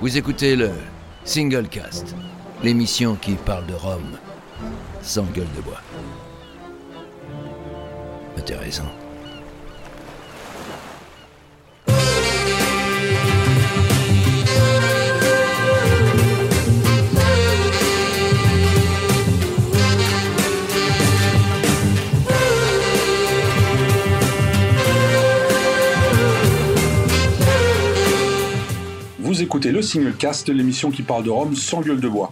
Vous écoutez le Single Cast, l'émission qui parle de Rome sans gueule de bois. Intéressant. Écoutez le Single Cast, l'émission qui parle de Rome sans gueule de bois.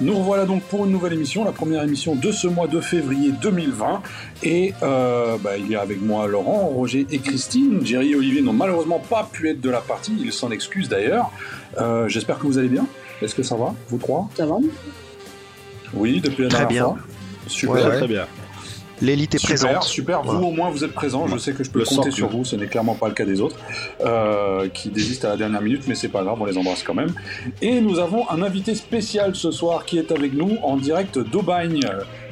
Nous revoilà donc pour une nouvelle émission, la première émission de ce mois de février 2020. Et euh, bah, il y a avec moi Laurent, Roger et Christine. Jerry et Olivier n'ont malheureusement pas pu être de la partie, ils s'en excusent d'ailleurs. Euh, J'espère que vous allez bien. Est-ce que ça va, vous trois? Ça va Oui, depuis la Très dernière bien. fois. Super. Ouais, ouais. Très bien. L'élite est Super, présente. super. Voilà. Vous au moins vous êtes présent. Je sais que je peux Le compter sur vous. Ce n'est clairement pas le cas des autres euh, qui désistent à la dernière minute, mais c'est pas grave, on les embrasse quand même. Et nous avons un invité spécial ce soir qui est avec nous en direct d'Aubagne,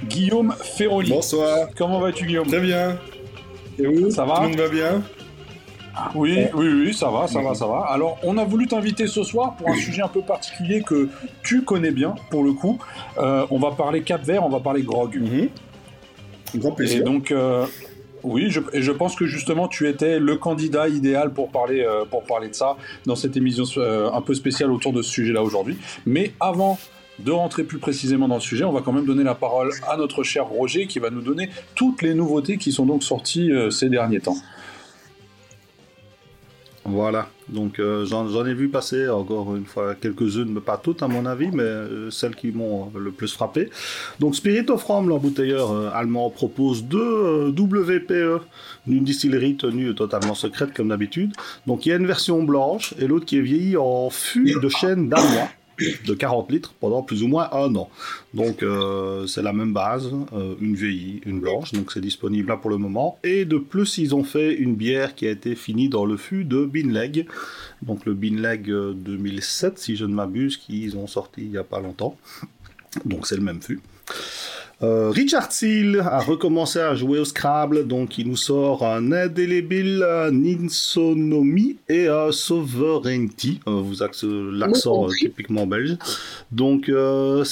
Guillaume Ferroli. Bonsoir. Comment vas-tu Guillaume? Très bien. Et vous? Ça va? Tout le monde va bien? Oui, oui, oui, ça va, ça va, ça va. Alors, on a voulu t'inviter ce soir pour un sujet un peu particulier que tu connais bien, pour le coup. Euh, on va parler Cap Vert, on va parler Grog. Mhm. Grand Et plaisir. donc, euh, oui, je, et je pense que justement, tu étais le candidat idéal pour parler, euh, pour parler de ça dans cette émission euh, un peu spéciale autour de ce sujet-là aujourd'hui. Mais avant de rentrer plus précisément dans le sujet, on va quand même donner la parole à notre cher Roger qui va nous donner toutes les nouveautés qui sont donc sorties ces derniers temps. Voilà. Donc euh, j'en ai vu passer encore une fois quelques-unes, mais pas toutes à mon avis, mais euh, celles qui m'ont euh, le plus frappé. Donc Spirit of l'embouteilleur allemand, propose deux WPE d'une distillerie tenue totalement secrète comme d'habitude. Donc il y a une version blanche et l'autre qui est vieillie en fût de chêne danois de 40 litres pendant plus ou moins un an. Donc euh, c'est la même base, euh, une vieillie, une blanche, donc c'est disponible là pour le moment. Et de plus, ils ont fait une bière qui a été finie dans le fût de Binleg, donc le Binleg euh, 2007 si je ne m'abuse, qu'ils ont sorti il n'y a pas longtemps. Donc c'est le même fût. Euh, Richard Seal a recommencé à jouer au Scrabble, donc il nous sort un indélébile euh, Ninsonomy et un Sovereignty, euh, vous l'accent euh, typiquement belge. Donc euh,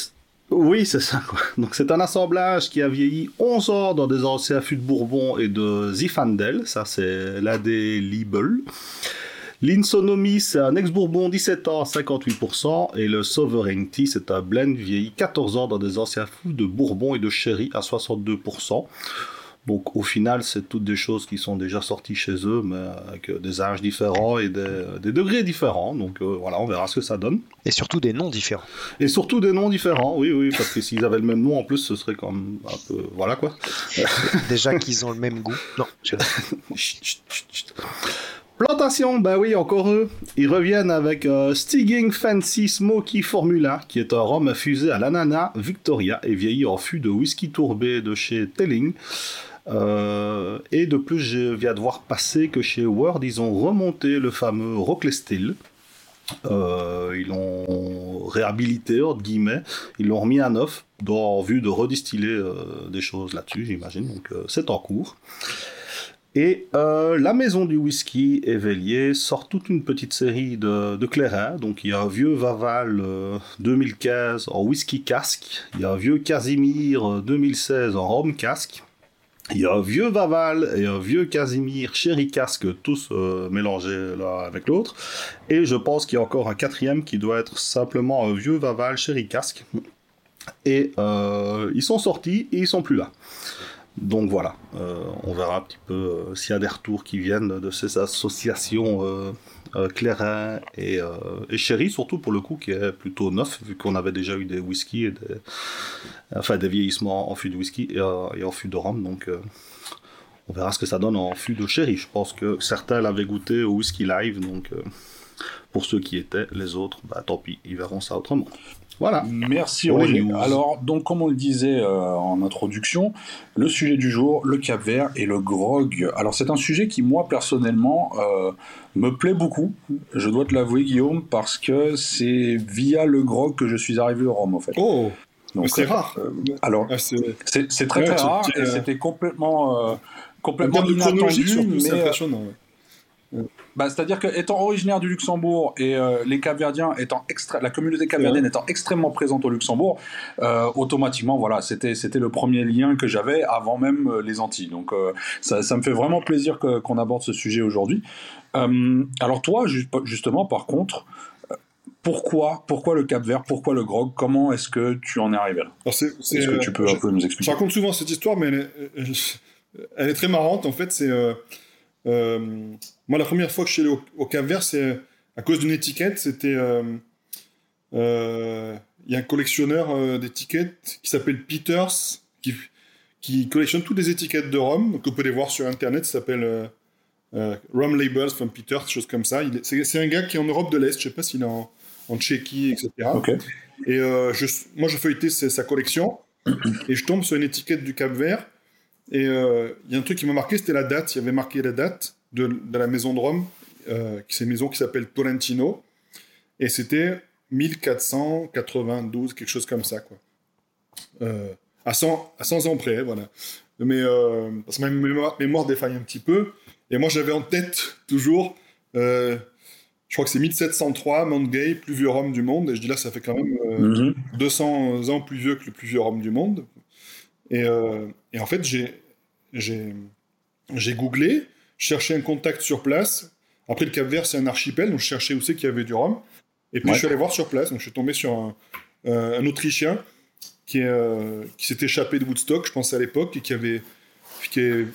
oui, c'est ça. Quoi. Donc c'est un assemblage qui a vieilli 11 ans dans des anciens fûts de Bourbon et de Zinfandel, ça c'est l'indélébile. L'Insonomie, c'est un ex-Bourbon 17 ans à 58%, et le Sovereignty, c'est un blend vieilli 14 ans dans des anciens fous de Bourbon et de Sherry à 62%. Donc au final, c'est toutes des choses qui sont déjà sorties chez eux, mais avec euh, des âges différents et des, des degrés différents. Donc euh, voilà, on verra ce que ça donne. Et surtout des noms différents. Et surtout des noms différents, oui, oui, parce que s'ils avaient le même nom en plus, ce serait comme un peu... Voilà quoi. Déjà qu'ils ont le même goût. Non, je- Plantation, bah oui, encore eux. Ils reviennent avec euh, Stigging Fancy Smoky Formula, qui est un rhum infusé à l'ananas Victoria et vieilli en fût de whisky tourbé de chez Telling. Euh, et de plus, je viens de voir passer que chez Word, ils ont remonté le fameux Rockley Still. Euh, ils l'ont réhabilité, entre guillemets. Ils l'ont remis à neuf, dans en vue de redistiller euh, des choses là-dessus, j'imagine. Donc c'est en cours. Et euh, la maison du whisky Évélier sort toute une petite série de, clairins. Donc il y a un vieux Vaval euh, 2015 en whisky casque. Il y a un vieux Casimir euh, 2016 en rhum casque. Il y a un vieux Vaval et un vieux Casimir Sherry casque, tous euh, mélangés l'un avec l'autre. Et je pense qu'il y a encore un quatrième qui doit être simplement un vieux Vaval Sherry casque. Et euh, ils sont sortis et ils sont plus là. Donc voilà, euh, on verra un petit peu euh, s'il y a des retours qui viennent de ces associations euh, euh, Clairin et, Sherry, surtout pour le coup qui est plutôt neuf, vu qu'on avait déjà eu des whisky et des, enfin, des vieillissements en fût de whisky et, en fût de rhum. Donc on verra ce que ça donne en fût de Sherry. Je pense que certains l'avaient goûté au whisky live, donc pour ceux qui étaient, les autres, bah tant pis, ils verront ça autrement. Voilà. Merci Roger. Alors, donc, comme on le disait euh, en introduction, le sujet du jour, le Cap Vert et le grog. Alors, c'est un sujet qui, moi, personnellement, euh, me plaît beaucoup. Je dois te l'avouer, Guillaume, parce que c'est via le grog que je suis arrivé au Rhum, en fait. Oh, Donc, c'est euh, rare. euh, alors, Ah, c'est c'est c'est très Ouais, très rare et euh, c'était complètement, euh, en complètement inattendu, mais impressionnant. ouais. Bah, C'est-à-dire que étant originaire du Luxembourg et euh, les Capverdiens étant extra... la communauté capverdienne étant extrêmement présente au Luxembourg, euh, automatiquement, voilà, c'était c'était le premier lien que j'avais avant même euh, les Antilles. Donc ça, ça me fait vraiment plaisir qu'on aborde ce sujet aujourd'hui. Alors toi, ju- justement, par contre, pourquoi pourquoi le Cap Vert, pourquoi le grog Comment est-ce que tu en es arrivé là? Est-ce que tu peux un peu nous Je expliquer raconte souvent cette histoire, mais elle est, elle est très marrante. En fait, c'est. Euh, euh, moi, la première fois que je suis allé au, au Cap Vert, c'est à cause d'une étiquette. C'était. euh, euh, Il y a un collectionneur euh, d'étiquettes qui s'appelle Peters, qui, qui collectionne toutes les étiquettes de rhum. Donc, on peut les voir sur Internet. Ça s'appelle euh, euh, Rum Labels from Peters, quelque chose comme ça. C'est un gars qui est en Europe de l'Est. Je sais pas s'il est en, en Tchéquie, etc. Et euh, je, moi, je feuilletais sa, sa collection et je tombe sur une étiquette du Cap Vert. Et euh, il y a un truc qui m'a marqué, c'était la date. Il y avait marqué la date de, de la maison de Rome, euh, qui c'est une maison qui s'appelle Tolentino. Et c'était 1492, quelque chose comme ça, quoi. Euh, à, 100, à 100 ans près, voilà. Mais euh, parce que ma mémoire, mémoire défaille un petit peu. Et moi, j'avais en tête toujours, je crois que c'est 1703, Mount Gay, plus vieux Rome du monde. Et je dis là, ça fait quand même euh, Mhm. 200 ans plus vieux que le plus vieux Rome du monde. Et, euh, et en fait, j'ai, googlé, cherché un contact sur place. Après, le Cap Vert, c'est un archipel, donc je cherchais où c'est qu'il y avait du rhum. Et puis, Ouais. je suis allé voir sur place. Donc, je suis tombé sur un, euh, un Autrichien qui, euh, qui s'est échappé de Woodstock, je pense à l'époque, et qui avait qui est,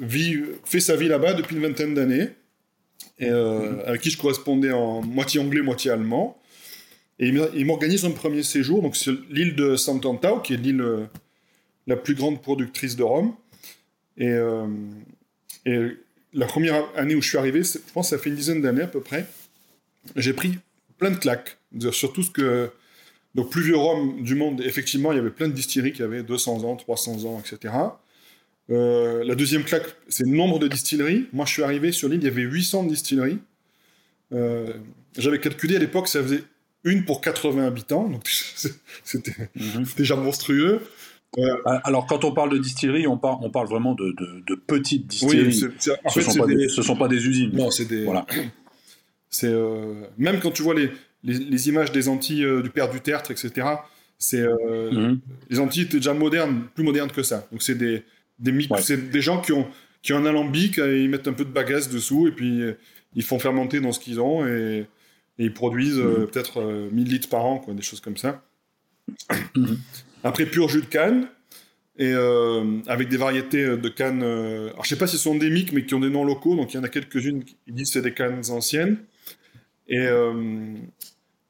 vit- fait sa vie là-bas depuis une vingtaine d'années, et euh, avec qui je correspondais en moitié anglais, moitié allemand. Et il m'organise un premier séjour, donc sur l'île de Sant'Antao, qui est l'île la plus grande productrice de rhum. Et, euh, et la première année où je suis arrivé, je pense que ça fait une dizaine d'années à peu près, j'ai pris plein de claques. Surtout ce que. Donc, plus vieux rhum du monde, effectivement, il y avait plein de distilleries qui avaient 200 ans, 300 ans, etc. Euh, la deuxième claque, c'est le nombre de distilleries. Moi, je suis arrivé sur l'île, il y avait 800 distilleries. Euh, J'avais calculé à l'époque, ça faisait une pour 80 habitants, donc c'était Mhm. déjà monstrueux. Alors, quand on parle de distillerie, on, parle on parle vraiment de, de- de petites Oui, distilleries. c'est- en ce fait, sont des- des... ce sont pas des usines. Non, c'est des. Voilà. C'est euh, même quand tu vois les, les, les images des Antilles euh, du père du tertre, etc. C'est euh, Mhm. les Antilles étaient déjà modernes, plus modernes que ça. Donc c'est des des Ouais. gens qui ont qui ont un alambic, et ils mettent un peu de bagasse dessous et puis ils font fermenter dans ce qu'ils ont et, et ils produisent euh, peut-être euh, 1000 litres par an, quoi, des choses comme ça. Mhm. Après pur jus de canne et euh, avec des variétés euh, de cannes. euh, alors je sais pas si elles sont endémiques, mais qui ont des noms locaux. Donc il y en a quelques-unes qui disent c'est des cannes anciennes et euh,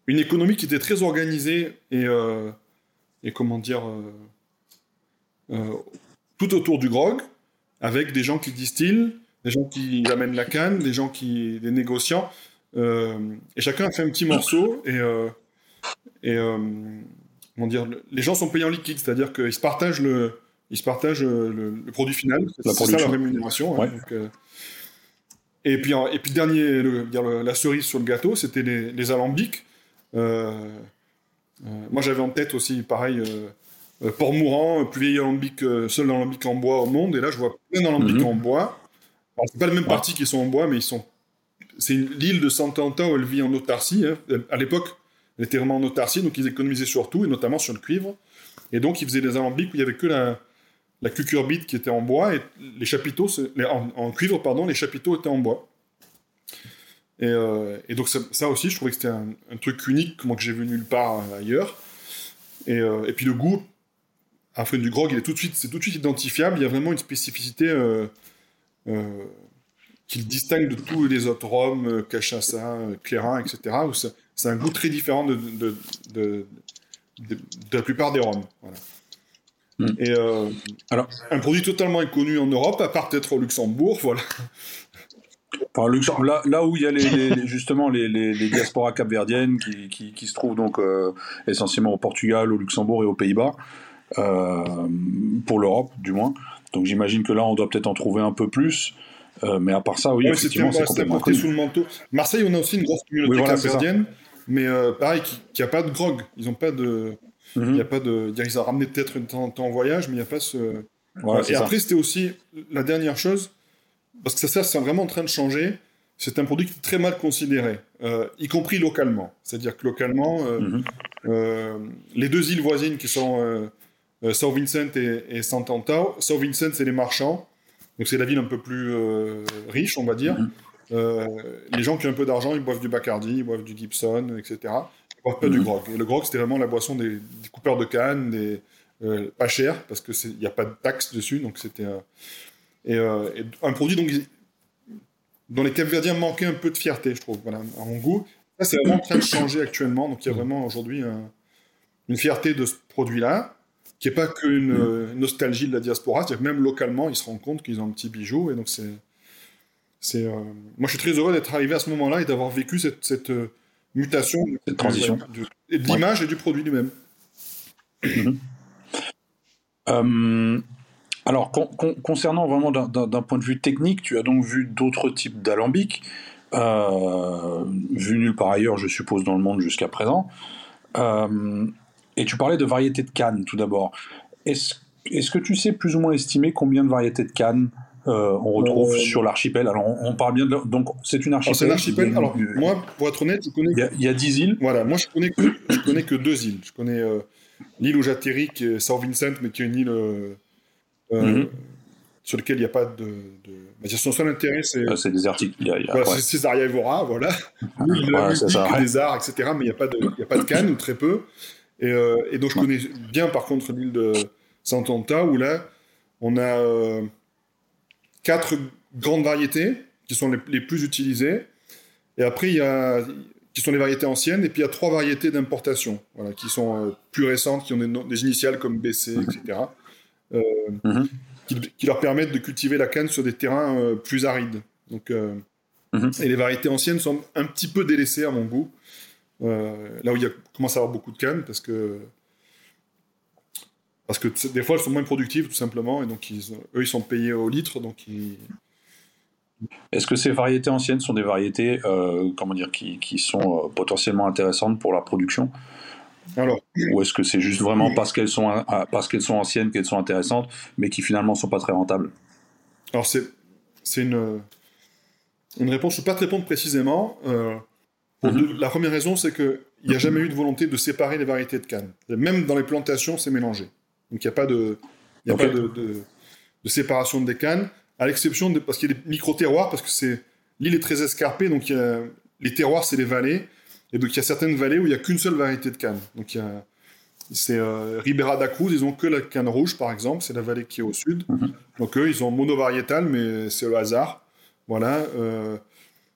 une économie qui était très organisée et et comment dire tout autour du grog, avec des gens qui distillent, des gens qui amènent la canne, des gens qui des négociants, et chacun a fait un petit morceau et comment dire, le- les gens sont payés en liquide, c'est-à-dire qu'ils se partagent le ils se partagent euh, le, le produit final, c'est ça la rémunération. hein, donc, euh, et puis, et puis dernier, le- dire le- la cerise sur le gâteau, c'était les, les alambics. Euh, euh, moi, j'avais en tête aussi, pareil, Port-Mourant, euh, plus vieil alambic, seul alambic en bois au monde. Et là, je vois plein d'alambics Mhm. en bois. Alors, c'est pas le même Ouais. parti qui sont en bois, mais ils sont. C'est l'île de Sant'Antao, elle vit en autarcie. hein. À l'époque, elle était vraiment en autarcie, donc ils économisaient sur tout, et notamment sur le cuivre. Et donc, ils faisaient des alambics où il y avait que la, la cucurbite qui était en bois, et les chapiteaux, en, cuivre, pardon, les chapiteaux étaient en bois. Et, euh, donc ça, aussi, je trouvais que c'était un, truc unique, moi que j'ai vu nulle part euh, ailleurs. Et, euh, et puis le goût, après du grog, il est tout de suite, c'est tout de suite identifiable. Il y a vraiment une spécificité qui le distingue de tous les autres rhums, cachaça, euh, clairin, etc. C'est, un goût très différent de, de, de, de- de la plupart des rhums. Voilà. Mm. Et euh, Alors- un produit totalement inconnu en Europe, à part peut-être au Luxembourg, voilà. Enfin, Luxem- là, là où il y a les, les- les- justement les, les, les diasporas capverdiennes qui, qui, qui se trouvent donc euh, essentiellement au Portugal, au Luxembourg et aux Pays-Bas, euh, pour l'Europe du moins. Donc j'imagine que là on doit peut-être en trouver un peu plus. Euh, mais à part ça, oui, Ouais, effectivement, c'est complètement porté connu. sous le manteau. Marseille, on a aussi une grosse communauté Oui, voilà, capverdienne, mais euh, pareil, qui n'a pas de grog. Ils ont pas de. Il y a pas de. Ils ont ramené peut-être une temps, temps en voyage, mais il n'y a pas ce. Voilà, et ça. après, c'était aussi la dernière chose, parce que ça, c'est vraiment en train de changer. c'est un produit qui est très mal considéré, euh, y compris localement. C'est-à-dire que localement, Mhm. les deux îles voisines qui sont Saint Vincent et, et Saint Antao, Saint Vincent c'est les marchands, donc c'est la ville un peu plus euh, riche, on va dire. Mhm. Euh, les gens qui ont un peu d'argent, ils boivent du Bacardi, ils boivent du Gibson, etc. Ils boivent pas du Mhm. grog. Et le grog, c'était vraiment la boisson des, des coupeurs de canne, des, euh, pas cher, parce qu'il n'y a pas de taxe dessus, donc c'était... et, et un produit donc, dont les Capverdiens manquaient un peu de fierté, je trouve, voilà, à mon goût. Ça, c'est vraiment en train de changer actuellement, donc il y a vraiment aujourd'hui un- une fierté de ce produit-là, qui n'est pas qu'une euh, nostalgie de la diaspora, c'est-à-dire que même localement, ils se rendent compte qu'ils ont un petit bijou, et donc c'est... c'est euh, Moi, je suis très heureux d'être arrivé à ce moment-là et d'avoir vécu cette, cette euh, mutation, Cette transition. de, et de l'image et du produit lui-même. Euh, alors, con- con- concernant vraiment d'un- d'un d'un point de vue technique, tu as donc vu d'autres types d'alambics, vus nulle part ailleurs, je suppose, dans le monde jusqu'à présent. Et tu parlais de variétés de cannes, tout d'abord. Est-ce que tu sais plus ou moins estimer combien de variétés de cannes euh, on retrouve Euh, sur l'archipel? Alors, on, on parle bien de... Donc, c'est une Alors, archipel. c'est un archipel. il y a- Alors, moi, pour être honnête, je connais il y, a, il y a 10 îles. Voilà, moi je connais que, je connais que deux îles. Je connais euh, l'île où j'atterris, qui est Saint Vincent, mais qui est une île Mhm. sur laquelle il n'y a pas de. de... bah, son seul intérêt, c'est Euh, c'est désertique. Il y a- il y a- voilà, ouais. c'est Césaria Evora, voilà. L'île ouais. des arts, etc. Mais il n'y a, pas de- il y a pas de canne, ou très peu. Et, euh, et donc je connais bien, par contre, l'île de Sant'Anta, où là, on a euh, quatre grandes variétés qui sont les, les plus utilisées. Et après, il y a qui sont les variétés anciennes, et puis il y a trois variétés d'importation, voilà, qui sont euh, plus récentes, qui ont des, initiales comme BC, etc., euh, Mhm. qui, qui leur permettent de cultiver la canne sur des terrains euh, plus arides. Donc, Mhm. Et les variétés anciennes sont un petit peu délaissées à mon goût, euh, là où il y a, commence à avoir beaucoup de cannes, parce que parce que des fois elles sont moins productives tout simplement, et donc ils, eux ils sont payés au litre, donc ils, Est-ce que ces variétés anciennes sont des variétés euh, comment dire, qui, qui sont euh, potentiellement intéressantes pour la production? Alors Ou est-ce que c'est juste vraiment parce qu'elles sont, parce qu'elles sont anciennes qu'elles sont intéressantes, mais qui finalement ne sont pas très rentables? Alors c'est c'est une une réponse. Je ne peux pas te répondre précisément. euh, pour Mhm. deux- la première raison, c'est que il n'y a jamais eu de volonté de séparer les variétés de canne. Même dans les plantations, c'est mélangé. Donc il n'y a pas de y a Ok. pas de, de- de séparation des cannes, à l'exception de parce qu'il y a des micro terroirs parce que c'est l'île est très escarpée, donc il y a- les terroirs c'est les vallées et donc il y a certaines vallées où il n'y a qu'une seule variété de canne. Donc il y a c'est euh, Ribera da Cruz, ils ont que la canne rouge par exemple, c'est la vallée qui est au sud. Mhm. Donc eux, ils ont monovariétal, mais c'est le hasard. Voilà. euh,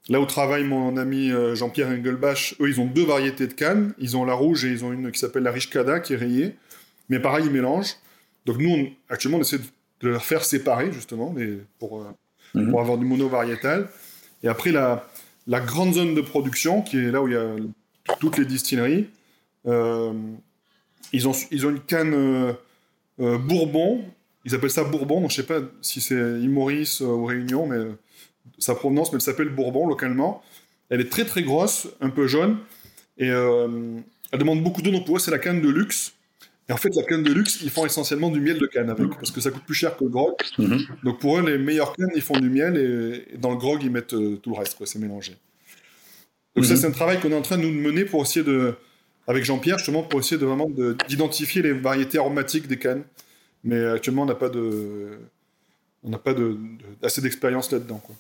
là où travaille mon ami euh, Jean-Pierre Engelbach, eux, ils ont deux variétés de canne. Ils ont la rouge et ils ont une qui s'appelle la Richcada, qui est rayée. Mais pareil, ils mélangent. Donc nous, on- actuellement, on essaie de, leur faire séparer, justement, les- pour, euh, Mhm. pour avoir du monovariétal. Et après, la, la grande zone de production, qui est là où il y a toutes les distilleries, euh, ils, ont, ils ont une canne euh, euh, Bourbon. Ils appellent ça Bourbon, donc je sais pas si c'est euh, ou Réunion, mais sa provenance, mais elle s'appelle Bourbon localement. Elle est très très grosse, un peu jaune, et euh, elle demande beaucoup d'eau, donc pour eux c'est la canne de luxe. Et en fait, la canne de luxe, ils font essentiellement du miel de canne avec, parce que ça coûte plus cher que le grog. Mhm. Donc pour eux, les meilleures cannes, ils font du miel, et, et dans le grog, ils mettent euh, tout le reste, quoi, c'est mélangé. Donc ça, Mhm. c'est un travail qu'on est en train de nous mener pour essayer de, avec Jean-Pierre, justement, pour essayer de vraiment de- d'identifier les variétés aromatiques des cannes. Mais actuellement, on n'a pas de, on n'a pas de, de- assez d'expérience là-dedans. Quoi.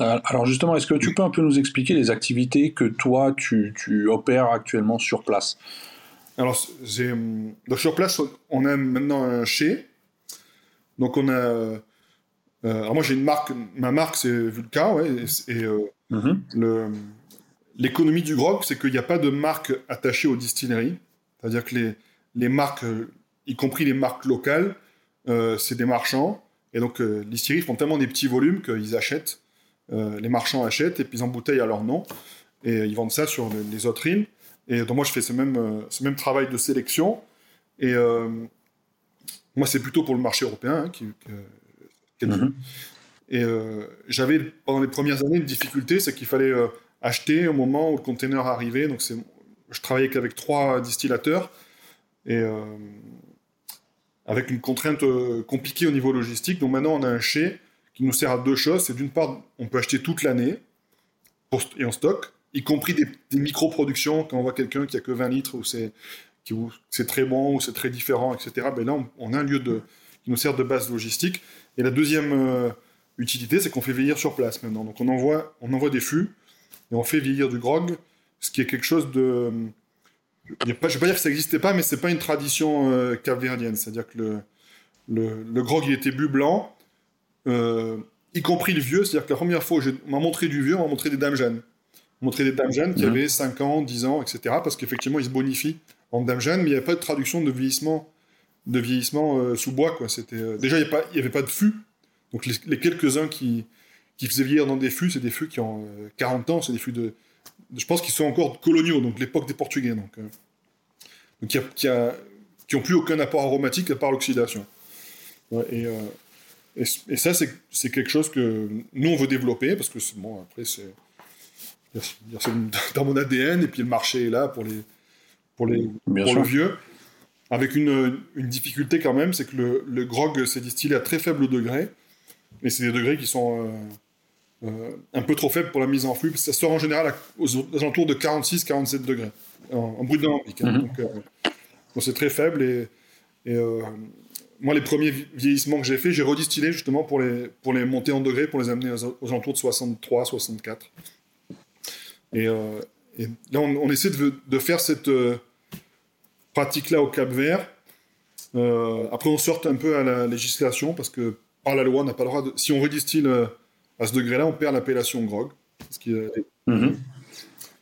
Euh, Alors justement, est-ce que tu peux un peu nous expliquer les activités que toi, tu, tu opères actuellement sur place? Alors, hum, donc sur place, on a maintenant un chai. Donc on a, euh, alors moi j'ai une marque, ma marque c'est Vulca, ouais, et, et, euh, Mhm. le, l'économie du grog, c'est qu'il n'y a pas de marque attachée aux distilleries. C'est-à-dire que les, les marques, y compris les marques locales, euh, c'est des marchands. Et donc, euh, les distilleries font tellement des petits volumes qu'ils achètent, euh, les marchands achètent et puis ils embouteillent à leur nom. Et ils vendent ça sur le- les autres îles. Et donc, moi, je fais ce même, euh, ce même travail de sélection. Et euh, moi, c'est plutôt pour le marché européen. hein, qui, Mhm. et euh, j'avais, pendant les premières années, une difficulté, c'est qu'il fallait euh, acheter au moment où le container arrivait. Donc, je travaillais qu'avec trois distillateurs. Et euh, avec une contrainte euh, compliquée au niveau logistique. Donc, maintenant, on a un chai qui nous sert à deux choses. C'est d'une part, on peut acheter toute l'année. et en stock, y compris des, micro-productions, quand on voit quelqu'un qui a que 20 litres, ou c'est c'est très bon, ou c'est très différent, etc. Ben là, on, a un lieu qui nous sert de base logistique. Et la deuxième euh, utilité, c'est qu'on fait vieillir sur place maintenant. Donc on envoie, on envoie des fûts, et on fait vieillir du grog, ce qui est quelque chose de... je ne vais pas dire que ça n'existait pas, mais c'est pas une tradition euh, capverdienne. C'est-à-dire que le, le, le grog, il était bu blanc, euh, y compris le vieux. C'est-à-dire que la première fois on m'a montré du vieux, on m'a montré des dames jeunes. On m'a montré des dames jeunes qui Mhm. avaient 5 ans, 10 ans, etc. Parce qu'effectivement, ils se bonifient en dames jeunes, mais il n'y avait pas de traduction de vieillissement, de vieillissement euh, sous bois. Quoi. C'était, euh, Déjà, il n'y avait pas de fût. Donc les, les quelques-uns qui, qui faisaient vieillir dans des fûts, c'est des fûts qui ont euh, 40 ans, c'est des fûts de... Je pense qu'ils sont encore coloniaux, donc l'époque des Portugais. Donc, euh, donc qui, a, qui, a- qui ont plus aucun apport aromatique à part l'oxydation. Ouais, et, euh, et, et ça, c'est quelque chose que nous, on veut développer, parce que, c'est- bon, après, c'est dans mon ADN, et puis le marché est là pour, les, pour, les, le vieux. Avec une, une difficulté quand même, c'est que le, le grog s'est distillé à très faible degré, et c'est des degrés qui sont euh, un peu trop faibles pour la mise en flux, ça sort en général aux, alentours de 46-47 degrés, en, en brut d'alambic. hein. Mhm. donc, euh, donc c'est très faible, et, et, euh, moi, les premiers vi- vieillissements que j'ai fait, j'ai redistillé justement pour les, pour les monter en degrés, pour les amener aux, aux alentours de 63, 64. Et, euh, et là, on, on essaie de, de faire cette euh, pratique-là au Cap Vert. Euh, après, on sort un peu à la législation parce que par la loi, on n'a pas le droit de. Si on redistille euh, à ce degré-là, on perd l'appellation grog. Ce qui est- Mhm.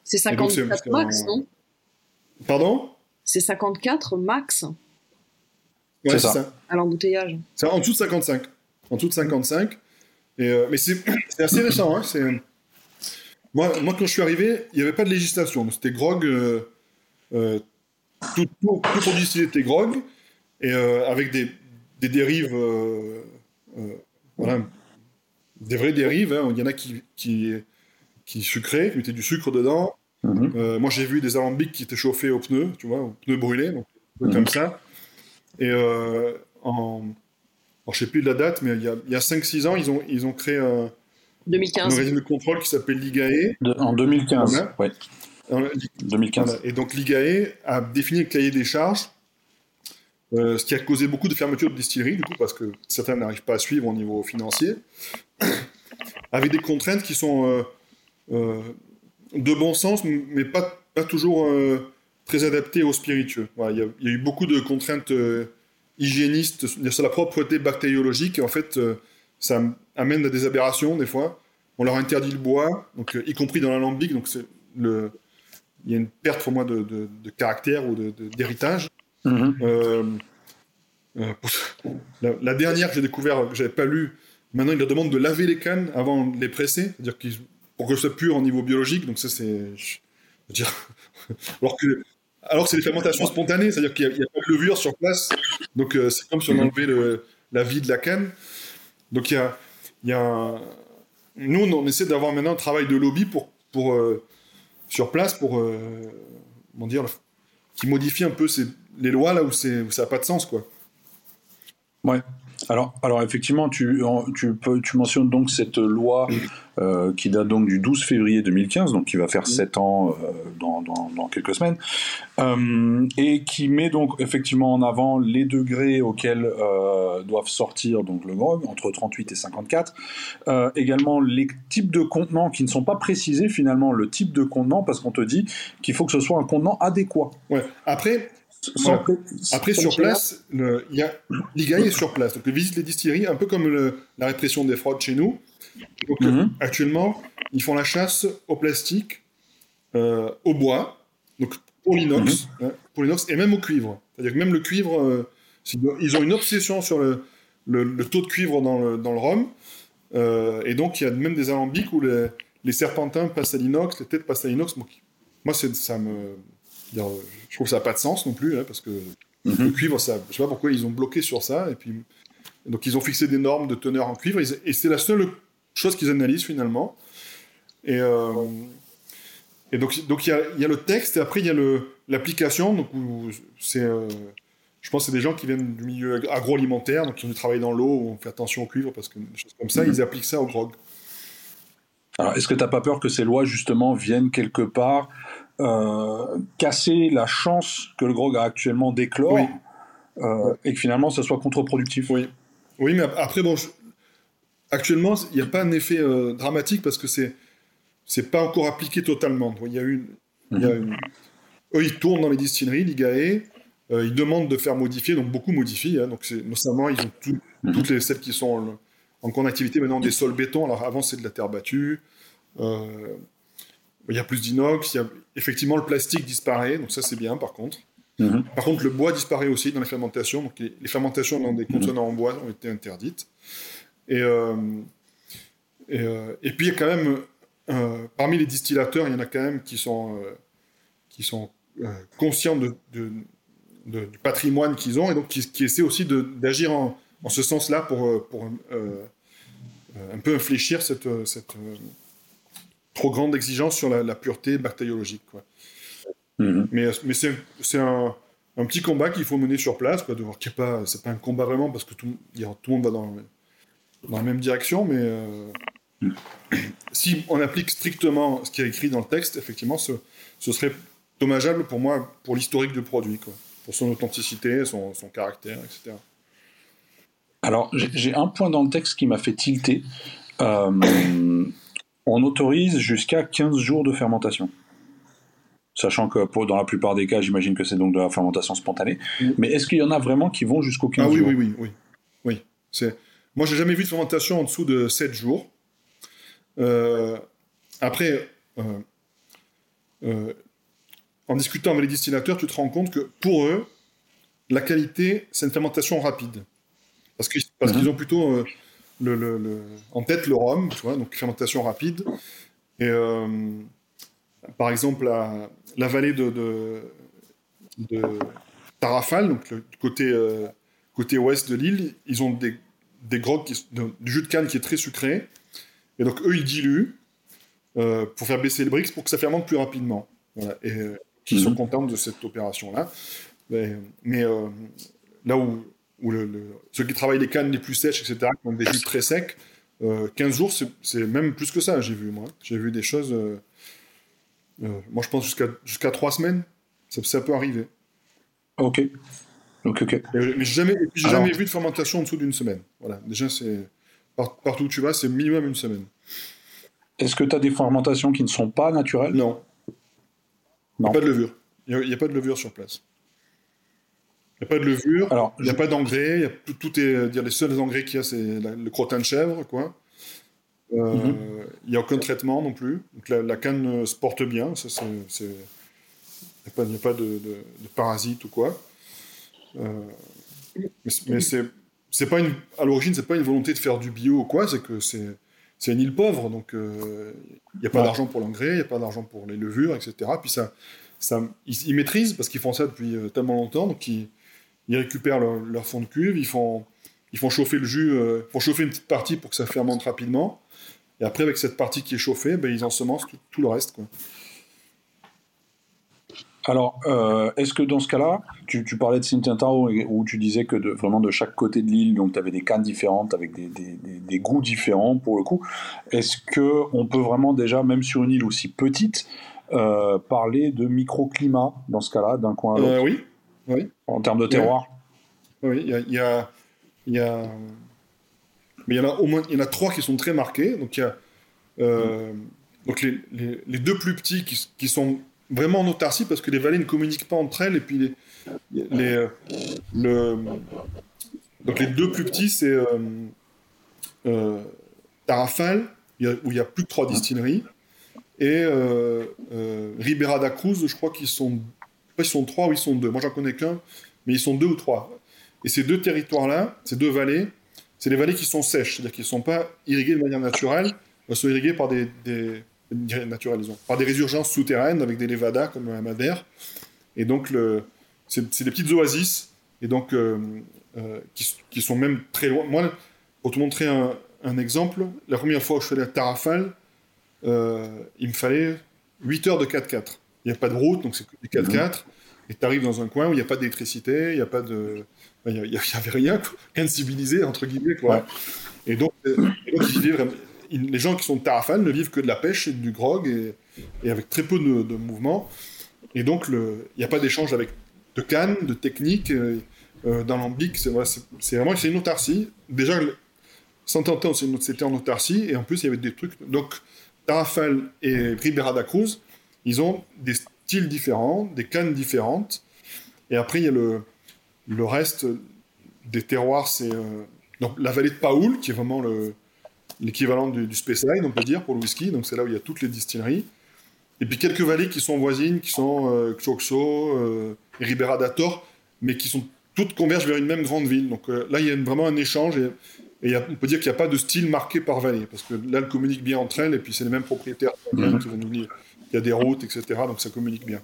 C'est Et donc, c'est- 54 parce que- max, non? Pardon? C'est 54 max Ouais, C'est ça. ça. à l'embouteillage. C'est en dessous de 55. En dessous de 55. Et, euh, mais c'est assez récent. Hein, c'est- moi, moi, quand je suis arrivé, il n'y avait pas de législation. Donc, C'était grog. euh, euh, tout, tout, tout distiller était grog. Et euh, avec des, des dérives. euh, euh, voilà, des vraies dérives. hein. Il y en a qui, qui, qui sucraient, qui mettaient du sucre dedans. Mhm. Euh, moi, j'ai vu des alambics qui étaient chauffés aux pneus, tu vois, aux pneus brûlés, donc Mhm. comme ça. Et euh, en, alors, je sais plus de la date, mais il y a, il y a 5-6 ans, ils ont, ils ont créé un, un 2015. régime de contrôle qui s'appelle l'IGAE. En 2015. Voilà. Ouais, Euh, 2015. voilà. Et donc l'IGAE a défini le cahier des charges, euh, ce qui a causé beaucoup de fermetures de distilleries, du coup, parce que certains n'arrivent pas à suivre au niveau financier, avec des contraintes qui sont euh, euh, de bon sens, mais pas, toujours très adaptées aux spiritueux. Il y, a- eu beaucoup de contraintes hygiénistes sur la propreté bactériologique, et en fait, ça amène à des aberrations, des fois. On leur interdit le bois, donc, y compris dans l'alambic, donc il y a une perte pour moi de, de- caractère ou d'héritage. Mhm. Euh, euh, la, la dernière que j'ai découvert, que j'avais pas lu, maintenant ils leur demandent de laver les cannes avant de les presser, c'est-à-dire qu'ils pour que ce soit pur au niveau biologique. Donc ça c'est, dire, alors que alors c'est des fermentations spontanées, c'est-à-dire qu'il n'y a, il pas de levure sur place, donc euh, c'est comme si on enlevait le- la vie de la canne. Donc il y a, il y a un- nous on essaie d'avoir maintenant un travail de lobby pour pour euh, sur place pour euh, comment dire qui modifie un peu ces- les lois là où, où ça n'a pas de sens quoi. Alors, alors effectivement, tu, tu, peux, tu mentionnes donc cette loi euh, qui date donc du 12 février 2015, donc qui va faire 7 ans euh, dans, dans- dans quelques semaines, euh, et qui met donc effectivement en avant les degrés auxquels doivent sortir donc le grog, entre 38 et 54, euh, également les types de contenants qui ne sont pas précisés finalement, le type de contenant, parce qu'on te dit qu'il faut que ce soit un contenant adéquat. Ouais. Après Sans après sur place le- il y a l'IGAI est sur place donc ils visitent les distilleries un peu comme le- la répression des fraudes chez nous. Donc Mhm. actuellement ils font la chasse au plastique, euh, au bois, donc pour l'inox, Mhm. hein, pour l'inox et même au cuivre. C'est-à-dire que même le cuivre, euh, ils ont une obsession sur le, taux de cuivre dans le, dans rhum. Euh, et donc, il y a même des alambics où les, les serpentins passent à l'inox, les têtes passent à l'inox. Moi, c'est- ça me. Dire, Je trouve que ça n'a pas de sens non plus, hein, parce que le Mhm. cuivre, ça, je sais pas pourquoi ils ont bloqué sur ça. Et puis, donc, ils ont fixé des normes de teneur en cuivre. Et c'est la seule chose qu'ils analysent finalement. Et, euh, et donc, donc il y, a, il y a le texte et après il y a l'application. Donc, où c'est, euh, je pense que c'est des gens qui viennent du milieu ag- agroalimentaire, donc qui ont dû travailler dans l'eau, où on fait attention au cuivre parce que des choses comme ça, Mhm. ils appliquent ça au grog. Alors, est-ce que t'as pas peur que ces lois, justement, viennent quelque part euh, casser la chance que le grog a actuellement d'éclore Oui. euh, et que finalement, ça soit contre-productif Oui. Oui, mais ap- après, bon, je- actuellement, il n'y a pas un effet euh, dramatique parce que c'est c'est pas encore appliqué totalement. Il y a une, il y a une- Eux, ils tournent dans les distilleries, l'IGAE, ils demandent de faire modifier, donc beaucoup modifient. hein, donc notamment, ils ont tout- Mhm. toutes les celles qui sont en, en activité maintenant des sols béton. Alors avant, c'est de la terre battue. Il y a plus d'inox. a- Effectivement, le plastique disparaît, donc ça c'est bien par contre. Mhm. Par contre, le bois disparaît aussi dans les fermentations. Donc, les, les fermentations dans des contenants en bois ont été interdites. Et, euh, et, euh, et puis, il y a quand même, euh, parmi les distillateurs, il y en a quand même qui sont, qui sont conscients de, de- de- du patrimoine qu'ils ont et donc qui, qui essaient aussi d'agir en, en ce sens-là pour, pour un peu infléchir cette, cette trop grande exigence sur la, la pureté bactériologique. Quoi. Mhm. Mais, mais c'est, un, un petit combat qu'il faut mener sur place, quoi, de voir qu'il n'y a pas, c'est pas un combat vraiment parce que tout, a- tout le monde va dans, dans la même direction, mais euh, si on applique strictement ce qui est écrit dans le texte, effectivement, ce, ce serait dommageable pour moi, pour l'historique du produit, quoi, pour son authenticité, son, son caractère, etc. Alors, j'ai j'ai un point dans le texte qui m'a fait tilter. Euh, on autorise jusqu'à 15 jours de fermentation. Sachant que pour, dans la plupart des cas, j'imagine que c'est donc de la fermentation spontanée. Mais est-ce qu'il y en a vraiment qui vont jusqu'aux 15 Ah oui, jours oui, oui, oui, oui. C'est... Moi, j'ai jamais vu de fermentation en dessous de 7 jours. Euh, après, euh, euh, en discutant avec les distillateurs, tu te rends compte que pour eux, la qualité, c'est une fermentation rapide. Parce, qu'ils, parce Mhm. qu'ils ont plutôt le, le- le- en tête le rhum, tu vois, donc fermentation rapide. Et euh, par exemple, la, la vallée de, de, de Tarrafal, donc le côté, euh, côté ouest de l'île, ils ont des, des grogs, qui, de- du jus de canne qui est très sucré. Et donc, eux, ils diluent euh, pour faire baisser le brix pour que ça fermente plus rapidement. Voilà. Et qui sont Mhm. contents de cette opération-là. Mais, mais, là où, le- le- ceux qui travaillent les cannes les plus sèches, etc., qui ont des jus très secs, euh, 15 jours, c'est- même plus que ça, j'ai vu, moi. J'ai vu des choses. euh, euh, moi, je pense jusqu'à jusqu'à 3 semaines, ça, ça peut arriver. Ok. Ok, ok. Et- Mais j'ai jamais, Alors- vu de fermentation en dessous d'une semaine. Voilà. Déjà, c'est par- partout où tu vas, c'est minimum une semaine. Est-ce que tu as des fermentations qui ne sont pas naturelles? Non. Il n'y a pas de levure. Il n'y a, pas de levure sur place. Il n'y a pas de levure. Alors, Il n'y a pas d'engrais. tout, est, euh, dire, les seuls engrais qu'il y a, c'est le crottin de chèvre, quoi. Euh, Mhm. Il n'y a aucun traitement non plus. Donc la, la canne euh, se porte bien. Il n'y a a pas de, de, de parasites ou quoi. Euh, mais c'est- mais c'est, c'est pas une, à l'origine, c'est pas une volonté de faire du bio ou quoi. C'est que c'est, c'est une île pauvre, donc euh, il n'y a pas Ouais. d'argent pour l'engrais, il n'y a pas d'argent pour les levures, etc. Puis ça, ça, ils, ils maîtrisent parce qu'ils font ça depuis euh, tellement longtemps, donc ils, ils récupèrent leur, leur fond de cuve, ils font, ils font chauffer le jus, euh, font chauffer une petite partie pour que ça fermente rapidement. Et après, avec cette partie qui est chauffée, ben, ils ensemencent tout, tout le reste. Quoi. Alors, euh, est-ce que dans ce cas-là, tu, tu parlais de Sintentao et- où tu disais que de, vraiment de chaque côté de l'île, donc tu avais des cannes différentes avec des, des- des- des goûts différents pour le coup. Est-ce que on peut vraiment déjà, même sur une île aussi petite, euh, parler de microclimat dans ce cas-là, d'un coin à l'autre, Euh, oui, oui. En termes de terroir Oui, il y a, y a, y a- mais il y en a au moins, il y en a trois qui sont très marqués. Donc il y a, euh, donc les, les- les deux plus petits qui, qui sont vraiment en autarcie parce que les vallées ne communiquent pas entre elles et puis les, les, euh, le, donc les deux plus petits c'est euh, euh, Tarrafal où il y a plus que trois distilleries et Ribera da Cruz, je crois qu'ils sont, pas, ils sont trois ou ils sont deux. Moi j'en connais qu'un, mais ils sont deux ou trois. Et ces deux territoires-là, ces deux vallées, c'est des vallées qui sont sèches, c'est-à-dire qu'ils ne sont pas irriguées de manière naturelle, elles sont irriguées par des, des par des résurgences souterraines avec des levadas comme à Madère. Et donc c'est des petites oasis, et donc euh, euh, qui, sont même très loin. Moi, pour te montrer un, exemple, la première fois où je suis allé à Tarrafal, euh, il me fallait 8 heures de 4x4. Il n'y a pas de route, donc c'est que du 4x4. Et tu arrives dans un coin où il n'y a pas d'électricité, il n'y a pas de. Il n'y avait rien, quoi. rien de civilisé, entre guillemets. Quoi. Ouais. Et, donc, euh, et donc, ils vivaient vraiment. ils- les gens qui sont tarafales ne vivent que de la pêche et du grog et, et avec très peu de, de mouvement. Et donc, il n'y a pas d'échange avec de cannes, de techniques, euh, euh, d'alambic. C'est voilà, vraiment c'est une autarcie. Déjà, une- c'était en autarcie, et en plus, il y avait des trucs. Donc, Tarrafal et Ribera da Cruz, ils ont des styles différents, des cannes différentes. Et après, il y a le, le reste des terroirs, c'est euh, donc la vallée de Paoul, qui est vraiment le- l'équivalent du, du on peut dire, pour le whisky. Donc, c'est là où il y a toutes les distilleries. Et puis quelques vallées qui sont voisines, qui sont euh, Xoxo euh, Ribera da Tor, mais qui sont toutes convergent vers une même grande ville. Donc euh, là, il y a vraiment un échange et, et il y a- on peut dire qu'il n'y a pas de style marqué par vallée, parce que là, elles communiquent bien entre elles et puis c'est les mêmes propriétaires qui vont nous. Il y a des routes, etc. Donc ça communique bien.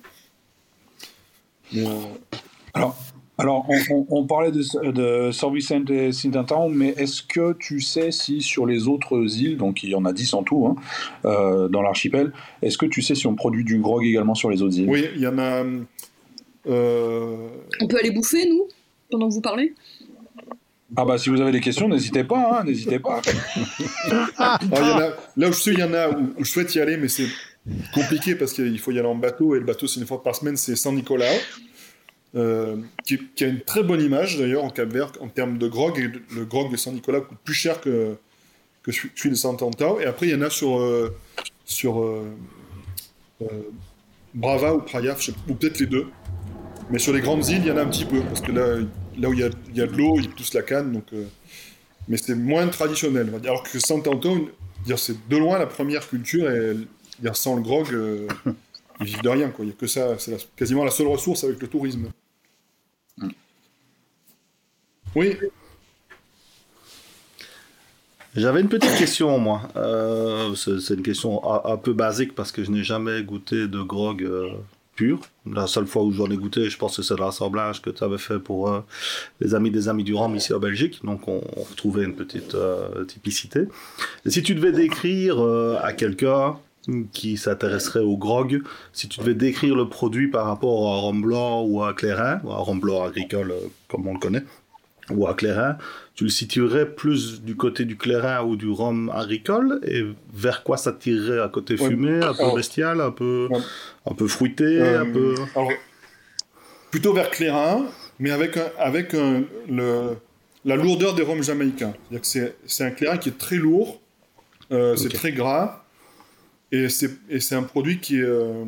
Mais, euh, Alors, alors on, on- on parlait de, de San Vicente et mais est-ce que tu sais si sur les autres îles, donc il y en a 10 en tout, hein, euh, dans l'archipel, est-ce que tu sais si on produit du grog également sur les autres îles? Oui, il y en a. euh, On peut aller bouffer, nous, pendant que vous parlez? Ah bah si vous avez des questions, n'hésitez pas, hein, n'hésitez pas. Alors, il y en a, là où je sais, il y en a où, où je souhaite y aller, mais c'est compliqué parce qu'il faut y aller en bateau, et le bateau, c'est une fois par semaine, c'est San Nicolas, euh, qui, a une très bonne image d'ailleurs en Cap Vert en termes de grog, et le- grog de San Nicolas coûte plus cher que, que celui de Sant'Antao, et après il y en a sur, euh, sur euh, Brava ou Praia, ou peut-être les deux. Mais sur les grandes îles, il y en a un petit peu, parce que là, là où il y a, il y a de l'eau, ils poussent la canne, donc... mais c'est moins traditionnel. Alors que Saint-Anton, dire, c'est de loin la première culture sans le grog, euh, ils vivent de rien. Quoi. Il y a que ça, c'est quasiment la seule ressource avec le tourisme. Oui, J'avais une petite question, moi. Euh, c'est une question un, un peu basique parce que je n'ai jamais goûté de grog euh, pur. La seule fois où j'en ai goûté, je pense que c'est l'assemblage que tu avais fait pour euh, les amis des amis du Rhum ici en Belgique. Donc on, on retrouvait une petite typicité. Et si tu devais décrire à quelqu'un qui s'intéresserait au grog, si tu devais décrire le produit par rapport à un rhum blanc ou à un clairin, ou à un rhum blanc agricole euh, comme on le connaît, ou à clairin, tu le situerais plus du côté du clairin ou du rhum agricole et vers quoi ça tirerait? À côté Ouais. fumé, un peu bestial, un peu, Ouais. un peu fruité, euh, un peu. alors, plutôt vers Clairin, mais avec, un- avec un- le, la lourdeur des rhums jamaïcains. C'est, un Clairin qui est très lourd, euh, c'est très gras, et c'est, un produit qui est, euh,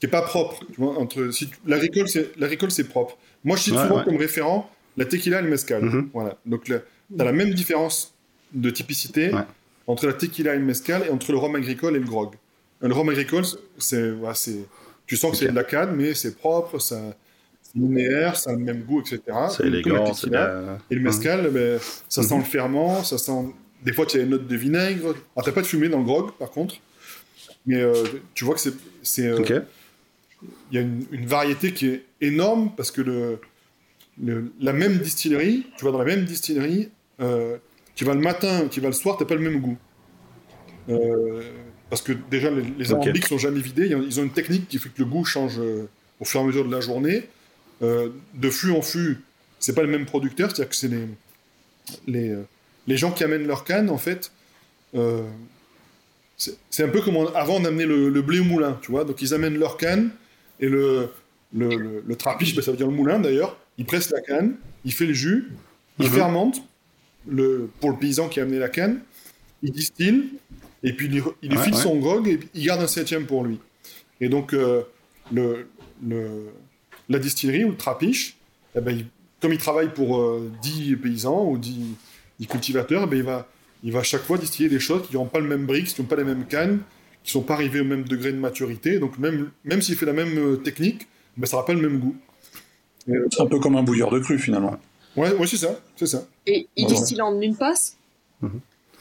qui est pas propre. Tu vois, entre, si tu- l'agricole, c'est, propre. Moi, je cite Ouais, souvent ouais. comme référent la tequila et le mezcal. Mhm. Voilà. Donc, tu as la même différence de typicité Ouais. entre la tequila et le mezcal et entre le rhum agricole et le grog. Le rhum agricole, c'est, voilà, tu sens que c'est de la canne, mais c'est propre, ça, c'est linéaire, ça a le même goût, etc. C'est la élégant, c'est tequila. la- Et le mezcal, ben, ça Mhm. sent le ferment, ça sent. Des fois, tu as une note de vinaigre. Alors, t'as pas de fumée dans le grog, par contre. Mais euh, tu vois que c'est. c'est, euh, Ok. Il y a une, une variété qui est énorme parce que le, le- la même distillerie, tu vas dans la même distillerie, euh, tu vas le matin, tu vas le soir, t'as pas le même goût. Euh, parce que déjà, les, les alambics sont jamais vidés. Ils ont une technique qui fait que le goût change euh, au fur et à mesure de la journée. De fût en fût, c'est pas le même producteur, c'est-à-dire que c'est les, les, les gens qui amènent leur canne, en fait. euh, c'est un peu comme on- avant d'amener le, le blé au moulin, tu vois. Donc ils amènent leur canne et le, le, le, le trapiche, ben, ça veut dire le moulin d'ailleurs, il presse la canne, il fait le jus, il Mhm. fermente le, pour le paysan qui a amené la canne, il distille, et puis il, il Ouais, file ouais. son grog et il garde un septième pour lui. Et donc euh, le, le, la distillerie ou le trapiche, eh ben, il- comme il travaille pour euh, 10 paysans ou 10, 10 cultivateurs, eh ben, il, va, il va à chaque fois distiller des choses qui n'ont pas le même brix, qui n'ont pas les mêmes cannes, qui sont pas arrivés au même degré de maturité. Donc même, même s'il fait la même euh, technique, ben, ça n'aura pas le même goût. C'est un peu comme un bouilleur de cru finalement. Ouais, ouais c'est ça, c'est ça. Et il distille en une passe?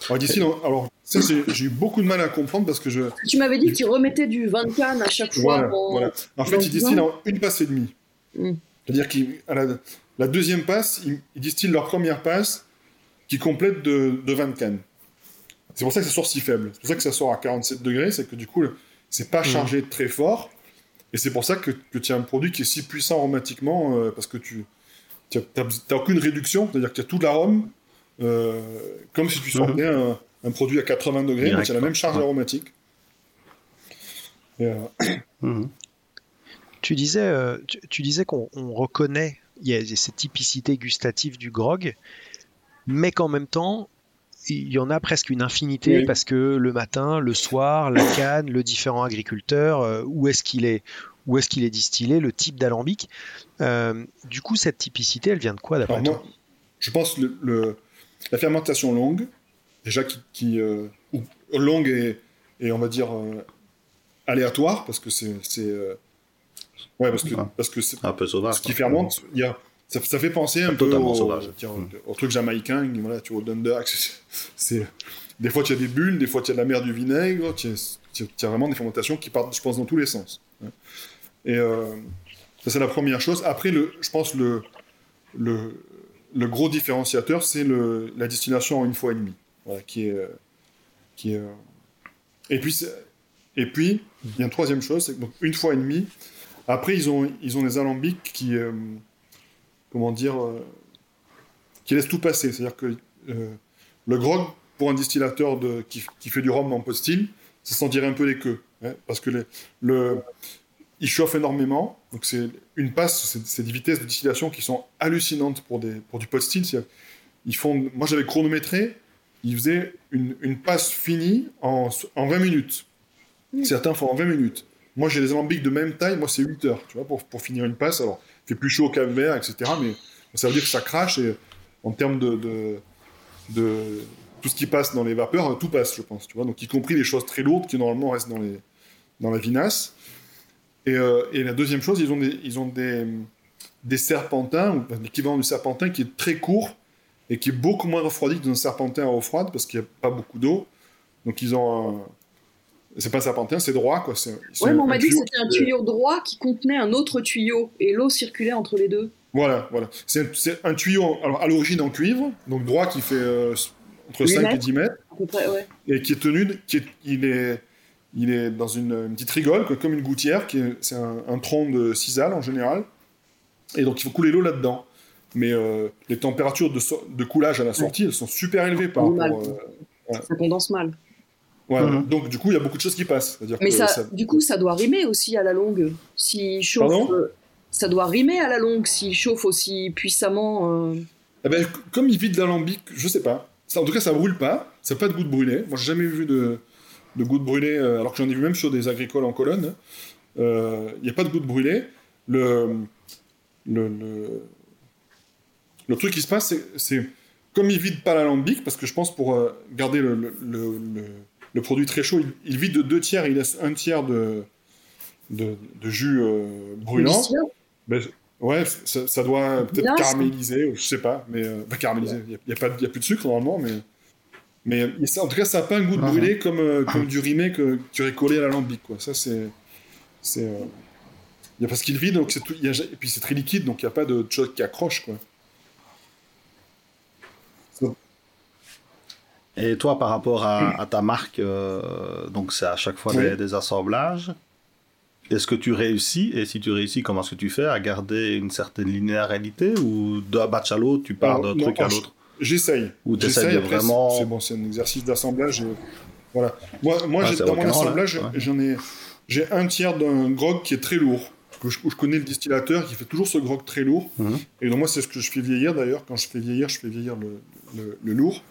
Alors d'ici, non, alors ça j'ai eu beaucoup de mal à comprendre parce que je, Tu m'avais dit que tu remettais du vin de canne à chaque fois. Voilà, en- voilà. En fait, il le distille en une passe et demie. Mm. C'est-à-dire qu'à la, la deuxième passe, ils il distillent leur première passe qui complète de, de 20 cannes. C'est pour ça que ça sort si faible. C'est pour ça que ça sort à 47 degrés, c'est que du coup, c'est pas chargé très fort. Et c'est pour ça que, que tu as un produit qui est si puissant aromatiquement, euh, parce que tu n'as aucune réduction, c'est-à-dire que tu as tout l'arôme, euh, comme si tu sortais un, un produit à 80 degrés, Direct, donc il y a la même charge Ouais. aromatique. Et, euh, Mhm. Tu disais, tu, tu disais qu'on on reconnaît, il y a cette typicité gustative du grog, mais qu'en même temps, il y en a presque une infinité Oui. parce que le matin, le soir, la canne, le différent agriculteur, euh, où est-ce qu'il est, où est-ce qu'il est distillé, le type d'alambic. Euh, du coup, cette typicité, elle vient de quoi d'après toi? je pense le, le- la fermentation longue, déjà qui, qui, euh, longue et, et on va dire euh, aléatoire, parce que c'est, c'est, euh, ouais, parce que Ouais. parce que c'est Un peu sauvage. ce qui fermente, il y a, ça, ça fait penser un peu Totalement au, tiens, truc jamaïcain, voilà, tu vois, au Dunder, c'est, des fois tu as des bulles, des fois tu as de la mer du vinaigre, tu as, as vraiment des fermentations qui partent, je pense, dans tous les sens. hein. Et euh, ça c'est la première chose. Après, le, je pense le, le, le gros différenciateur, c'est le, la distillation en une fois et demie, voilà, qui est, euh, qui est, euh, et puis et puis il y a une troisième chose, c'est une fois et demie. Après, ils ont, ils ont des alambics qui, euh, comment dire, euh, qui laissent tout passer. C'est-à-dire que euh, le grog, pour un distillateur de, qui, qui fait du rhum en pot still, ça sentirait un peu les queues. hein, parce que les- le, il chauffe énormément. Donc, c'est une passe, c'est des vitesses de distillation qui sont hallucinantes pour, des, pour du pot still. C'est- Ils font, moi, j'avais chronométré, ils faisaient une, une passe finie en, en 20 minutes. Certains font en 20 minutes. Moi, j'ai des alambics de même taille, moi, c'est 8 heures, tu vois, pour, pour finir une passe. Alors, fait plus chaud au cap etc. Mais ça veut dire que ça crache et en termes de, tout ce qui passe dans les vapeurs, tout passe, je pense, tu vois. Donc, y compris les choses très lourdes qui, normalement, restent dans, la vinasse. Et, euh, et la deuxième chose, ils ont des, ils serpentins, ou l'équivalent du serpentin qui est très court et qui est beaucoup moins refroidi que dans un serpentin à eau froide parce qu'il n'y a pas beaucoup d'eau. Donc, ils ont un... C'est pas serpentin, c'est droit, quoi. Ouais, mais on m'a dit que c'était un tuyau droit qui contenait un autre tuyau et l'eau circulait entre les deux. Voilà, voilà. C'est un, tuyau, alors à l'origine en cuivre, donc droit qui fait euh, entre Huit 5 et mètres. 10 mètres, À peu près, ouais. et qui est tenu, qui est, il, est, il est dans une, une petite rigole, comme une gouttière, qui est, c'est un, un tronc de sisal en général, et donc il faut couler l'eau là-dedans. Mais euh, les températures de, so- de coulage à la sortie, elles sont super élevées par Oui, rapport. euh, Ça condense mal. Ouais, Mhm. Donc du coup, il y a beaucoup de choses qui passent. Mais que ça, du coup, ça doit rimer aussi à la longue. S'il chauffe, Pardon? euh, ça doit rimer à la longue s'il chauffe aussi puissamment. euh. Eh ben, comme il vide l'alambic, je sais pas. Ça, en tout cas, ça brûle pas. Ça n'a pas de goût de brûlé. Moi, j'ai jamais vu de, de goût de brûlé, euh, alors que j'en ai vu même sur des agricoles en colonne. Euh, Il n'y a pas de goût de brûlé. Le, le, le, le truc qui se passe, c'est- comme il vide pas l'alambic, parce que je pense pour euh, garder le, le, le, produit très chaud, il, il vide de deux tiers, il laisse un tiers de, de, de jus euh, brûlant. Ben, ouais, ça, ça doit peut-être caraméliser, ou je sais pas, mais euh, pas caraméliser. Il n'y a, pas de- y a plus de sucre normalement, mais mais mais ça- en tout cas, ça n'a pas un goût de brûlé comme euh, comme du rimé que tu aurais collé à l'alambic, quoi. Ça c'est c'est euh, il y a parce qu'il vide, donc c'est tout. il y a- et puis c'est très liquide, donc il n'y a pas de, choses qui accrochent, quoi. Et toi, par rapport à, à ta marque, euh, donc c'est à chaque fois Oui. des, des assemblages. Est-ce que tu réussis, et si tu réussis, comment est-ce que tu fais à garder une certaine linéarité ou d'un batch à l'autre, tu pars d'un truc à l'autre? J'essaye. Ou de après, vraiment- C'est bon, c'est un exercice d'assemblage. et Voilà. Moi, moi Ah, dans mon assemblage, hein. Ouais. j'en ai, j'ai un tiers d'un grog qui est très lourd. Que je, je connais le distillateur qui fait toujours ce grog très lourd. Mhm. Et donc moi, c'est ce que je fais vieillir d'ailleurs. Quand je fais vieillir, je fais vieillir le, le- le lourd.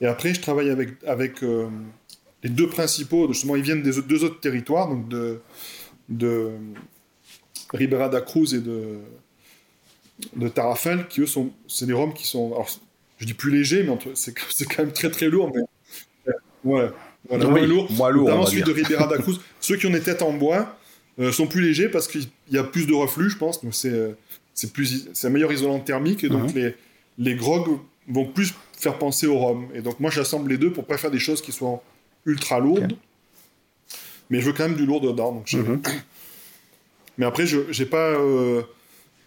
Et après, je travaille avec, avec euh, les deux principaux. Justement, ils viennent des deux autres territoires, donc de, de Ribera da Cruz et de, de Tarrafal, qui eux sont, c'est des rhums qui sont, alors, je dis plus légers, mais c'est quand même très très lourd. Mais, ouais, voilà, Oui, moins lourd. moins lourd, Notamment celui dire. de Ribera da Cruz. Ceux qui ont des têtes en bois euh, sont plus légers parce qu'il y a plus de reflux, je pense. Donc c'est euh, c'est plus c'est un meilleur isolant thermique et donc les les grogs vont plus faire penser au rhum. Et donc moi j'assemble les deux pour pas faire des choses qui soient ultra lourdes. Mais je veux quand même du lourd dedans. Donc je- Mhm. Mais après je j'ai pas euh,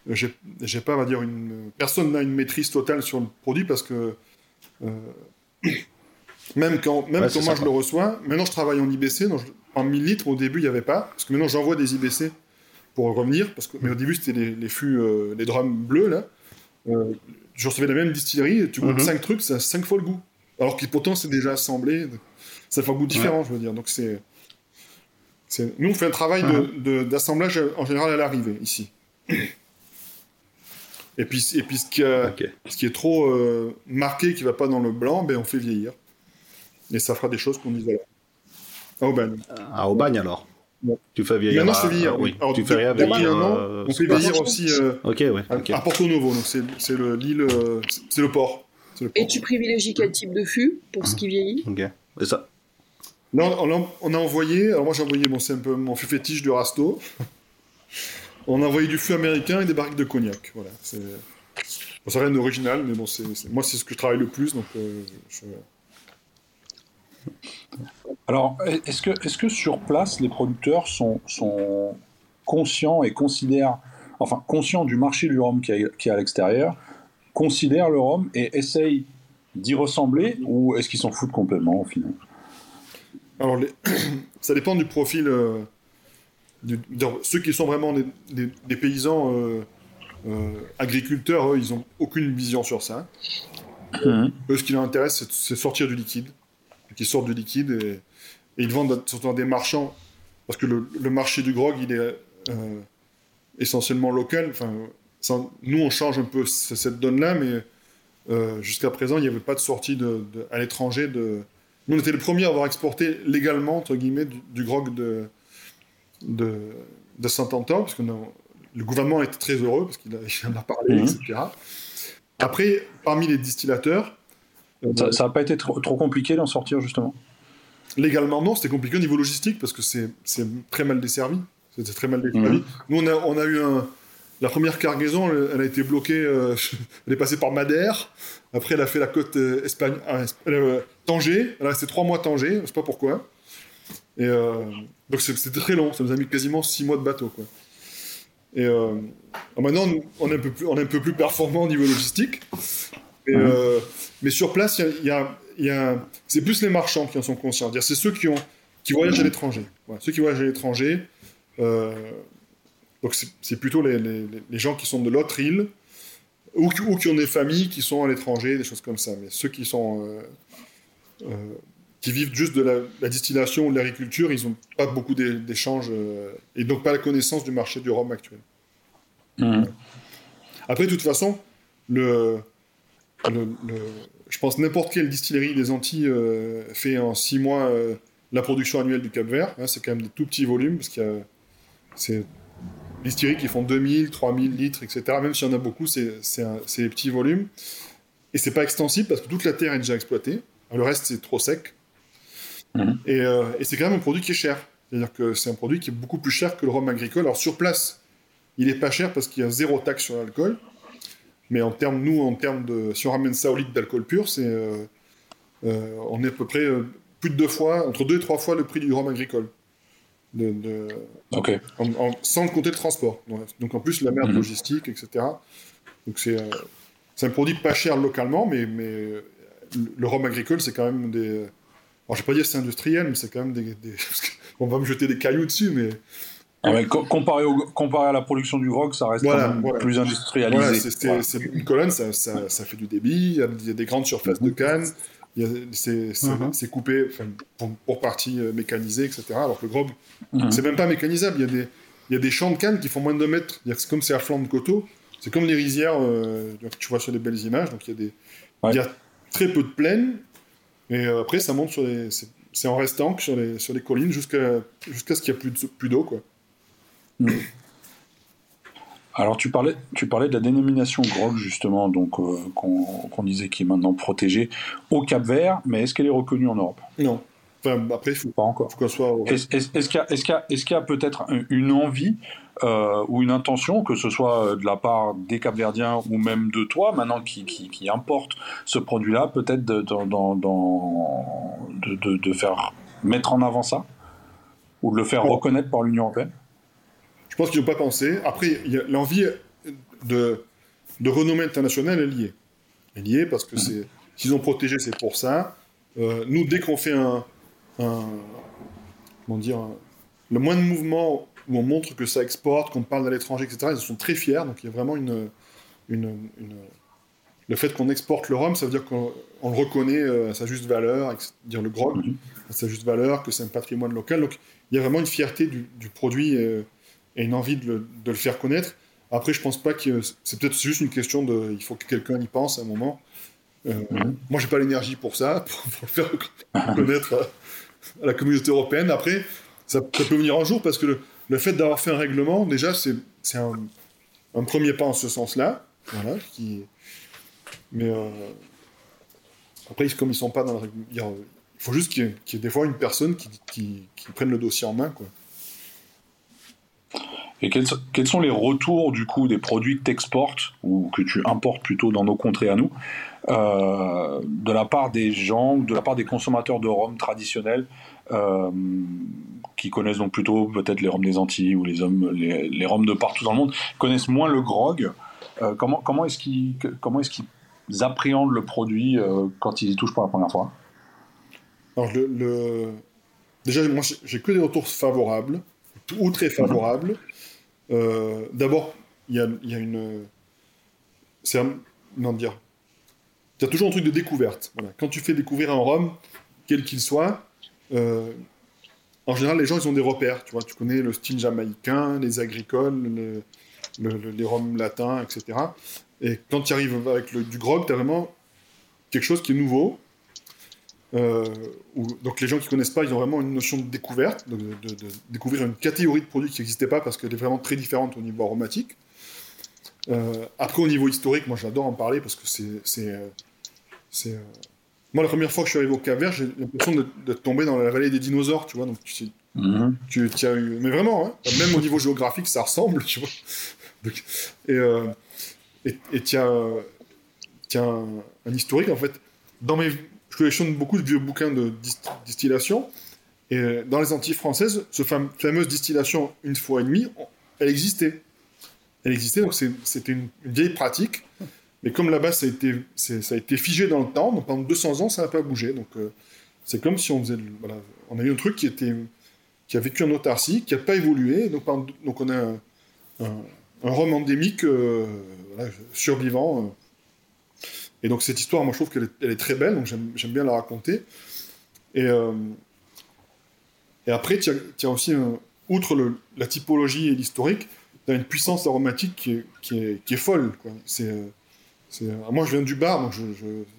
j'ai pas on va dire une personne n'a une maîtrise totale sur le produit parce que euh, même quand même Ouais, quand moi je le reçois, maintenant je travaille en IBC, donc je- en 1000 litres au début il n'y avait pas, parce que maintenant j'envoie des IBC pour revenir, parce que mais au début c'était les, les fûts, euh, les drums bleus là. Euh, je recevais la même distillerie, tu goûtes Mhm. 5 trucs, ça a 5 fois le goût. alors que pourtant c'est déjà assemblé. Ça fait un goût différent, je veux dire. Donc c'est. Nous, on fait un travail de- de- d'assemblage en général à l'arrivée, ici. Et puis, et puis ce, qui a- Ok. ce qui est trop euh, marqué, qui va pas dans le blanc, ben, on fait vieillir. Et ça fera des choses qu'on isole. Ah, Aubagne. À Aubagne alors. Tu fais vieillir. Maintenant, c'est vieillir. oui. Alors, tu fais rien depuis vieillir. un an, euh, on fait vieillir aussi euh, Ok, ouais. à, Porto Novo. Donc, c'est le- l'île. euh, c'est- le port. Et tu privilégies quel type de fût pour ce qui vieillit? Ok. Et ça. Là, on, a- on a envoyé. Alors, moi, j'ai envoyé. Bon, c'est un peu mon fût fétiche du Rasto. on a envoyé du fût américain et des barriques de cognac. Voilà. C'est bon, c'est rien d'original, mais bon, c'est moi, c'est ce que je travaille le plus. Donc, euh, je- Alors, est-ce que, est que sur place, les producteurs sont, sont conscients et considèrent, enfin, conscients du marché du rhum qui est, est à l'extérieur, considèrent le rhum et essayent d'y ressembler, ou est-ce qu'ils s'en foutent complètement au final? Alors, les- ça dépend du profil. euh, du- ceux qui sont vraiment des, des- des paysans euh, euh, agriculteurs, eux, ils n'ont aucune vision sur ça. Eux, ce qui leur intéresse, c'est- c'est sortir du liquide. Qu'ils sortent du liquide et, et ils vendent surtout à des marchands. Parce que le, le marché du grog, il est euh, essentiellement local. Enfin, nous, on change un peu cette donne-là, mais euh, jusqu'à présent, il n'y avait pas de sortie de- de- à l'étranger de, nous, on était les premiers à avoir exporté légalement, entre guillemets, du, du grog de, de, de Saint-Anton, parce que le gouvernement était très heureux, parce qu'il en a parlé, Mhm. etc. Après, parmi les distillateurs, euh, Ça n'a pas été trop, trop compliqué d'en sortir, justement? Légalement, non, c'était compliqué au niveau logistique, parce que c'est très mal desservi. C'était très mal desservi. Mhm. Nous, on a, on a eu un... La première cargaison, elle, elle a été bloquée, euh, elle est passée par Madère, après elle a fait la côte euh, Espagne, ah, euh, Tanger, elle a resté trois mois à Tanger, je sais pas pourquoi. Et euh, donc c'était très long, ça nous a mis quasiment six mois de bateau. Quoi. Et euh, alors maintenant, on est, un peu plus, on est un peu plus performant au niveau logistique. Mais, Mhm. mais sur place, il y a- y y a- c'est plus les marchands qui en sont conscients. C'est ceux qui, ont, qui voyagent à l'étranger. Voilà, ceux qui voyagent à l'étranger. euh, donc c'est plutôt les, les- les gens qui sont de l'autre île ou, qui- ou qui ont des familles qui sont à l'étranger, des choses comme ça. Mais ceux qui sont euh, euh, qui vivent juste de la, la distillation ou de l'agriculture, ils n'ont pas beaucoup d'é- d'échanges euh, et donc pas la connaissance du marché du rhum actuel. Après, de toute façon, le, le- le- je pense n'importe quelle distillerie des Antilles euh, fait en six mois euh, la production annuelle du Cap Vert. hein, c'est quand même des tout petits volumes, parce qu'il y a c'est des distilleries qui font 2000, 3000 litres, etc. Même s'il y en a beaucoup, c'est c'est un- c'est des petits volumes. Et c'est pas extensible parce que toute la terre est déjà exploitée. Le reste, c'est trop sec. Mhm. Et, euh, et c'est quand même un produit qui est cher. C'est-à-dire que c'est un produit qui est beaucoup plus cher que le rhum agricole. Alors sur place, il est pas cher parce qu'il y a zéro taxe sur l'alcool. Mais en termes, nous, en termes de, si on ramène ça au litre d'alcool pur, c'est, euh, euh, on est à peu près euh, plus de deux fois, entre deux et trois fois le prix du rhum agricole. De, de- Ok. en- en- sans compter le transport. Donc, en plus la merde Mhm. logistique, etc. Donc c'est, c'est un produit pas cher localement, mais, mais le, rhum agricole, c'est quand même des. Alors je vais pas dire c'est industriel, mais c'est quand même des. on va me jeter des cailloux dessus, mais ouais, co- comparé, au- comparé à la production du grog, ça reste Voilà, quand même voilà. plus industrialisé. Voilà, une colonne, ça, ça, ça fait du débit, il y a, des grandes surfaces de cannes, c'est c'est- Mhm. c'est coupé pour, pour partie euh, mécanisée, etc. Alors que le grog, Mhm. c'est même pas mécanisable, il y, a des, il y a des champs de cannes qui font moins de 2 mètres. Comme c'est à flanc de coteau, c'est comme les rizières euh, que tu vois sur les belles images, donc il y a, des, Ouais. il y a très peu de plaines, et euh, après ça monte sur les. C'est en restant sur les, sur les collines jusqu'à jusqu'à ce qu'il n'y ait plus de- plus d'eau, quoi. Alors tu parlais, tu parlais de la dénomination grog justement, donc euh, qu'on disait qui est maintenant protégée au Cap Vert, mais est-ce qu'elle est reconnue en Europe? Non. Enfin, après, il faut, Pas encore. faut soit. Est-ce qu'il y a, peut-être un- une envie euh, ou une intention, que ce soit euh, de la part des Capverdiens ou même de toi, maintenant qui, qui, qui importe ce produit-là, peut-être de, de, de- de faire mettre en avant ça? Ou de le faire reconnaître par l'Union européenne? Je pense qu'ils n'ont pas pensé. Après, l'envie de, de renommée internationale est liée. Elle est liée parce que c'est, s'ils ont protégé, c'est pour ça. Euh, nous, dès qu'on fait un, un- comment dire, un- le moins de mouvement où on montre que ça exporte, qu'on parle à l'étranger, etc., ils sont très fiers. Donc il y a vraiment une, une, une- le fait qu'on exporte le rhum, ça veut dire qu'on le reconnaît euh, à sa juste valeur, dire le grog Mhm. à sa juste valeur, que c'est un patrimoine local. Donc il y a vraiment une fierté du, du produit euh, et une envie de le, de le faire connaître. Après, je pense pas que c'est peut-être juste une question de, il faut que quelqu'un y pense à un moment. Euh, Mhm. Moi, j'ai pas l'énergie pour ça, pour, pour le faire connaître à, à la communauté européenne. Après, ça, ça peut venir un jour parce que le, le fait d'avoir fait un règlement, déjà, c'est un, un premier pas en ce sens-là. Voilà, qui... Mais euh, après, comme ils sont pas dans le règlement, il faut juste qu'il y, ait- qu'il y ait des fois une personne qui, qui, qui prenne le dossier en main. Quoi. Et quels, so- quels sont les retours du coup des produits que tu exportes ou que tu importes plutôt dans nos contrées à nous euh, de la part des gens, de la part des consommateurs de rhum traditionnels euh, qui connaissent donc plutôt peut-être les rhums des Antilles ou les, hommes, les, rhums de partout dans le monde, connaissent moins le grog. Euh, comment comment est-ce qu'ils est-ce qu'ils appréhendent le produit quand ils y touchent pour la première fois? Alors, le, déjà, moi, j'ai que des retours favorables, ou très favorables. Euh, D'abord, il y a, il y a une. C'est un. Comment dire Il y a toujours un truc de découverte. Voilà. Quand tu fais découvrir un rhum, quel qu'il soit, euh, en général, les gens, ils ont des repères. Tu vois, tu connais le style jamaïcain, les agricoles, le- le- le- les rhums latins, etc. Et quand tu arrives avec le- du grog, tu as vraiment quelque chose qui est nouveau. Euh, où- donc les gens qui connaissent pas, ils ont vraiment une notion de découverte, de, de- de découvrir une catégorie de produits qui n'existait pas parce qu'elle est vraiment très différente au niveau aromatique. Euh, après au niveau historique, moi j'adore en parler parce que c'est, c'est, euh, moi la première fois que je suis arrivé au Cap-Vert, j'ai l'impression de, de tomber dans la vallée des dinosaures, tu vois. Donc tu, sais- tu, tu as eu, mais vraiment, hein, même au niveau géographique, ça ressemble, tu vois. Donc, et euh, et et tu as un, un historique en fait. Dans mes, je collectionne beaucoup de vieux bouquins de dis- distillation. Et euh, dans les Antilles françaises, ce fam- fameuse distillation une fois et demie, elle existait. Elle existait, donc c'était une, vieille pratique. Mais comme là-bas, ça, a été- figé dans le temps, pendant 200 ans, ça n'a pas bougé. Donc euh, c'est comme si on faisait. on a eu un truc qui, a vécu en autarcie, qui n'a pas évolué. Donc, on a un, un, rhum endémique euh, survivant. Et donc cette histoire, moi je trouve qu'elle est, très belle, donc j'aime bien la raconter. Et, euh, après, tu as, as aussi, un- outre la typologie et l'historique, tu as une puissance aromatique qui est, folle. euh, euh, moi je viens du bar, donc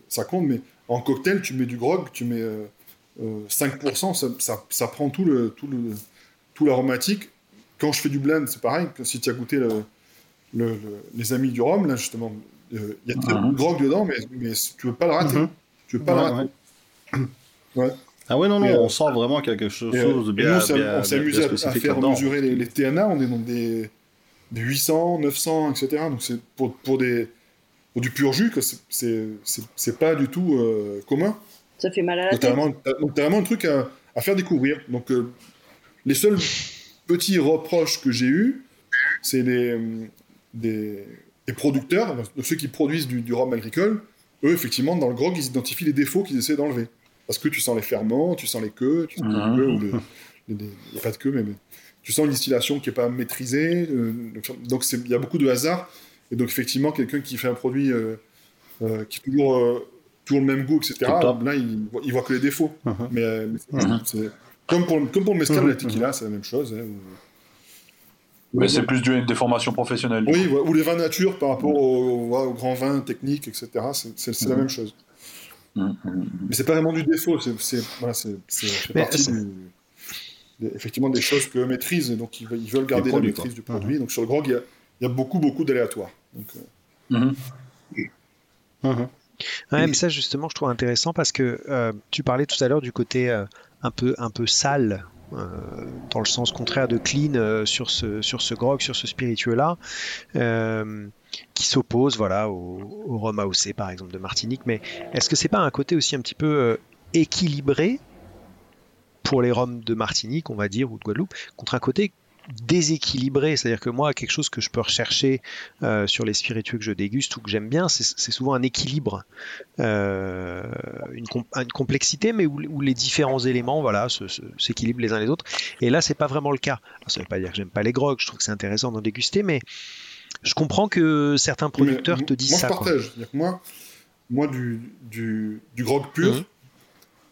ça compte, mais en cocktail, tu mets du grog, tu mets euh, euh, 5%, ça, prend tout, l'aromatique. Quand je fais du blend, c'est pareil, si tu as goûté le, le- le- les amis du rhum, là justement, euh, il y a très peu de grog dedans, mais, mais tu veux pas le rater. Mhm. Tu veux pas Ouais, le rater. ouais. Ah ouais, non, non, Et, euh, on sent vraiment quelque chose Et, euh, de et bien, nous, bien- on bien à- faire mesurer les, les TNA, on est dans des, des 800, 900, etc. Donc c'est pour, pour, des, pour du pur jus, que c'est- c'est c'est- c'est pas du tout euh, commun. Ça fait mal à la Donc t'as tête. vraiment, t'as- donc, t'as vraiment un truc à, à faire découvrir. Donc euh, les seuls petits reproches que j'ai eus, c'est les, euh, des, des producteurs, de ceux qui produisent du, du rhum agricole. Eux, effectivement, dans le grog, ils identifient les défauts qu'ils essaient d'enlever. Parce que tu sens les ferments, tu sens les queues, tu sens les queues, ou les- les- les- il n'y a pas de queue, mais, mais tu sens une distillation qui n'est pas maîtrisée. euh, donc il y a beaucoup de hasard. Et donc effectivement, quelqu'un qui fait un produit euh, euh, qui est toujours, toujours le même goût, etc., là, il, voit- il voit que les défauts. Mhm. Mais, c'est- comme, pour, comme pour le mescal et la tequila, c'est la même chose. hein, Mais c'est plus du- des formations professionnelles. Oui, ou les vins nature par rapport au, au, au grand vin technique, etc. C'est la Mhm. même chose. Mhm. Mais c'est pas vraiment du défaut, c'est voilà, partie du- des- effectivement des choses qu'eux maîtrisent, et donc ils, veulent- ils veulent garder produits, la maîtrise quoi. du produit. Donc sur le grog, il y a, il y a beaucoup, beaucoup d'aléatoires. Donc, euh, Mhm. Mhm. Ouais, mais ça justement, je trouve intéressant parce que euh, tu parlais tout à l'heure du côté euh, un peu un peu sale, dans le sens contraire de clean euh, sur ce sur ce grog, sur ce spiritueux là, qui s'oppose voilà au, au rhum AOC par exemple de Martinique. Mais est-ce que c'est pas un côté aussi un petit peu euh, équilibré pour les rhums de Martinique, on va dire, ou de Guadeloupe, contre un côté déséquilibré, c'est-à-dire que moi, quelque chose que je peux rechercher euh, sur les spiritueux que je déguste ou que j'aime bien, c'est souvent un équilibre, euh, une, com- une complexité, mais où, où les différents éléments, voilà, s'équilibrent les uns les autres. Et là, c'est pas vraiment le cas. Alors, ça veut pas dire que j'aime pas les grogs, je trouve que c'est intéressant d'en déguster, mais Je comprends que certains producteurs Mais te disent moi, ça. je partage. Moi, moi du, du, du grog pur, Mhm.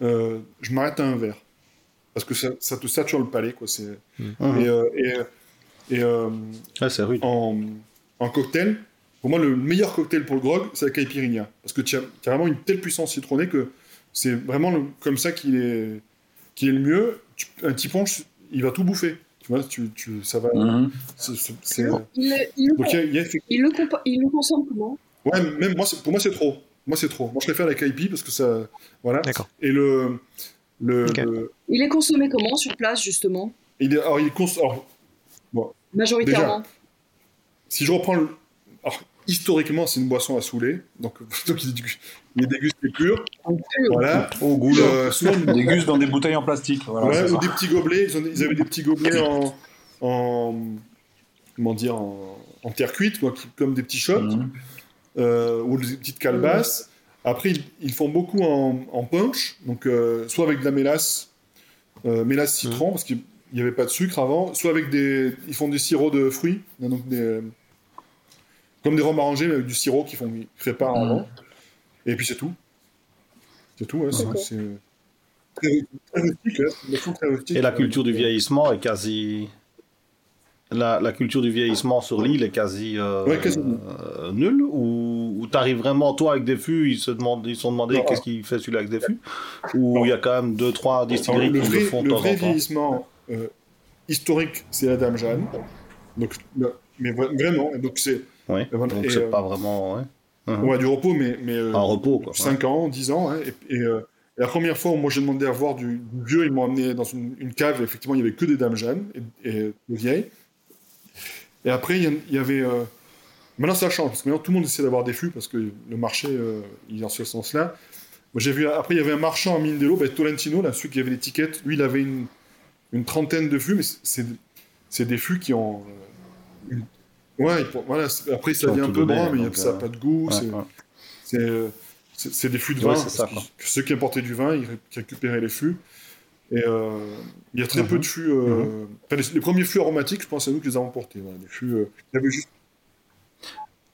euh, je m'arrête à un verre. Parce que ça, ça te sature le palais. Quoi. C'est... Et, euh, et, et, euh, Ouais, c'est rude. en, en cocktail, pour moi, le meilleur cocktail pour le grog, c'est la caipirinha. Parce que tu as, vraiment une telle puissance citronnée que c'est vraiment le- comme ça qu'il est, qu'il est le mieux. Tu- un petit punch, il va tout bouffer. Tu vois, tu, tu, ça va. Il, le- il le- Donc il y a- il y a effectivement- il le compa- il le consomme comment? Ouais, même moi, pour moi, c'est trop. Moi, c'est trop. Moi, je préfère la caipi parce que ça. Voilà. D'accord. Et le. Le, Ok. le- Il est consommé comment sur place, justement? Il est, alors, il est cons- alors, Majoritairement. si je reprends le. Alors, historiquement, c'est une boisson à saouler. Donc, donc il, est, du- il est dégusté pur. Voilà. Au goût, Euh, souvent, On déguste dans des bouteilles en plastique. Voilà, ouais, ou ça. des petits gobelets. Ils, ont- ils avaient des petits gobelets en. en comment dire En, en terre cuite, quoi, comme des petits shots. Mhm. euh, ou des petites calebasses. Après, ils, ils font beaucoup en, en punch, donc euh, soit avec de la mélasse, euh, mélasse citron, parce qu'il n'y avait pas de sucre avant, soit avec des. Ils font des sirops de fruits, donc des, comme des rhums arrangés, mais avec du sirop qu'ils font, qu'ils préparent Mhm. avant. Et puis c'est tout. C'est tout, ouais, c'est très, très rustique, ouais, boisson très rustique. Et la culture du vieillissement est quasi. La, la culture du vieillissement sur l'île est quasi, euh, Ouais, euh, nulle Ou, ou t'arrives vraiment, toi, avec des fûts, ils se demandent, ils sont demandé Non. qu'est-ce qu'il fait celui-là avec des fûts Ou il y a quand même deux, trois distilleries le qui vrai, le font de le temps vrai en temps vieillissement euh, historique, c'est la Dame Jeanne. Donc, le- mais vra- vraiment, donc c'est Ouais. Voilà, Donc c'est euh, pas vraiment. Ouais. Mhm. ouais, du repos, mais, mais euh, Un repos, quoi. 5 ans, 10 ans. hein, et, et, euh, la première fois où moi j'ai demandé à voir du, du vieux, ils m'ont amené dans une, une cave, et effectivement il y avait que des dames Jeanne et, et de vieilles. Et après il y, en- avait. euh, Maintenant ça change, parce que maintenant tout le monde essaie d'avoir des fûts, parce que le marché euh, il est dans ce sens-là. Moi j'ai vu, après il y avait un marchand en mine de l'eau, ben, Tolentino, là, celui qui avait l'étiquette, lui il avait une, une trentaine de fûts, mais c'est des fûts qui ont. euh, une- Ouais, voilà, après ça devient un peu brun, mais donc, ça n'a euh, pas de goût. Ouais, c'est- ouais. des fûts de vin. ça, que Ceux qui importaient du vin, ils récupéraient les fûts. Et euh, il y a très Mhm. peu de fûts. euh, enfin, les, les premiers fûts aromatiques, je pense à nous qui les avons portés. Voilà, des fûts. euh, juste-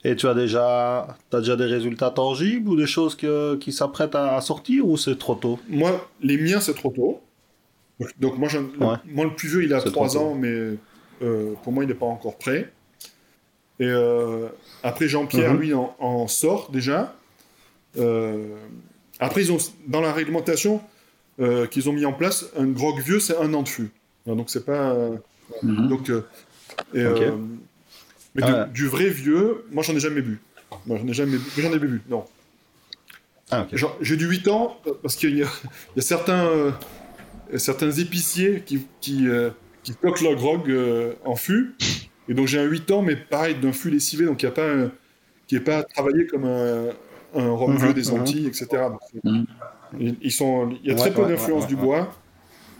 Et tu as déjà, as déjà des résultats tangibles ou des choses que- qui s'apprêtent à, à sortir ou c'est trop tôt? Moi, les miens, c'est trop tôt. Donc, donc moi, le, Ouais. moi, le plus vieux, il a C'est 3 trop tôt. ans, mais euh, pour moi, il n'est pas encore prêt. Et euh, après, Jean-Pierre, Mhm. lui, en, en sort déjà. Après, ils ont, dans la réglementation euh, qu'ils ont mis en place, un grog vieux, c'est un an de fût. Voilà, Donc, c'est pas. euh, Mhm. donc, euh, et, mais Ah de- du vrai vieux, moi, j'en ai jamais bu. Moi, j'en ai jamais bu. J'en ai bu, non. Ah. Genre, J'ai du 8 ans, parce qu'il y, a- il y a certains, euh, certains épiciers qui, qui, euh, leur grog euh, en fût. Et donc j'ai un 8 ans, mais pareil, d'un fût lessivé, donc il n'y a pas, un- qui n'est pas travaillé comme un, un rhum Mhm, vieux des mhm. Antilles, etc. Donc. Ils, ils sont, il y a Ouais, très peu ouais, d'influence ouais, du ouais, bois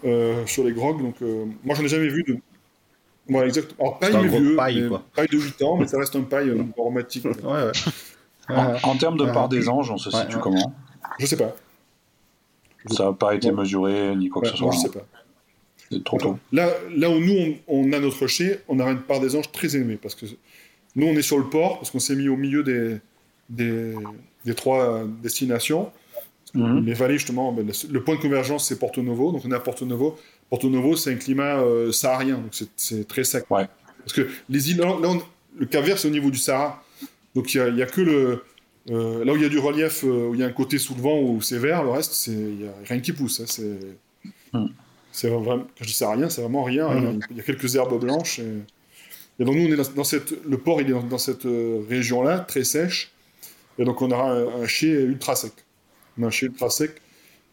euh, sur les grogs, donc euh, moi j'en ai jamais vu de. Voilà, exact. Alors, paille, C'est un mais grog vieux, paille, mais quoi. paille de 8 ans, mais ça reste un paille euh, aromatique. Ouais, ouais. En, Ouais. en termes de Ouais. part des anges, on se Ouais, situe ouais. comment? Je sais pas. Ça n'a pas été Ouais. mesuré ni quoi que Ouais, ce soit. je hein. sais pas. C'est trop tôt. Là, là où nous, on, on a notre chai, on a une part des anges très élevée. Parce que nous, on est sur le port, parce qu'on s'est mis au milieu des, des, des trois destinations. Mhm. Les vallées, justement, ben, le, point de convergence, c'est Porto Novo. Donc, on est à Porto Novo. Porto Novo, c'est un climat euh, saharien, donc c'est- très sec. Ouais. Parce que les îles, là, là, on- le Cap Vert, c'est au niveau du Sahara. Donc, il n'y a, que le. euh, là où il y a du relief, euh, où il y a un côté sous le vent où c'est vert, le reste, il n'y a rien qui pousse. hein, c'est. Mhm. C'est vraiment, quand je dis saharien, c'est vraiment rien. rien. Mhm. Il y a quelques herbes blanches. Et, et donc nous, on est dans, dans cette, le port, il est dans, dans cette euh, région-là, très sèche. Et donc on aura un, un chai ultra sec. Chai ultra sec.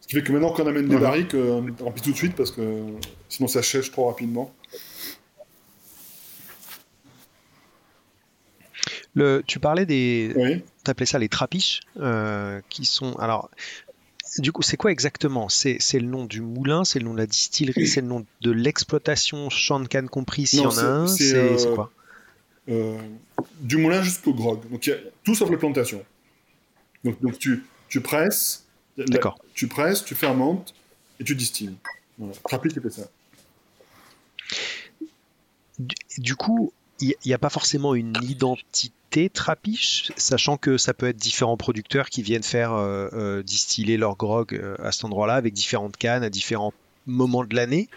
Ce qui fait que maintenant qu'on amène des barriques, euh, on remplit tout de suite parce que sinon ça sèche trop rapidement. Le, tu parlais des, Oui. t'appelais ça les trapiches, euh, qui sont. Alors, du coup, c'est quoi exactement? C'est c'est le nom du moulin, c'est le nom de la distillerie, c'est le nom de l'exploitation champ de canne compris s'il y en a un? c'est, C'est euh, c'est quoi? Euh, du moulin jusqu'au grog. Donc il y a tout sauf la plantation. Donc, donc tu, tu presses, D'accord. tu presses, tu fermentes et tu distilles. Voilà. C'était ça. Du, du coup, il n'y a pas forcément une identité trapiche, sachant que ça peut être différents producteurs qui viennent faire euh, euh, distiller leur grog euh, à cet endroit-là avec différentes cannes à différents moments de l'année.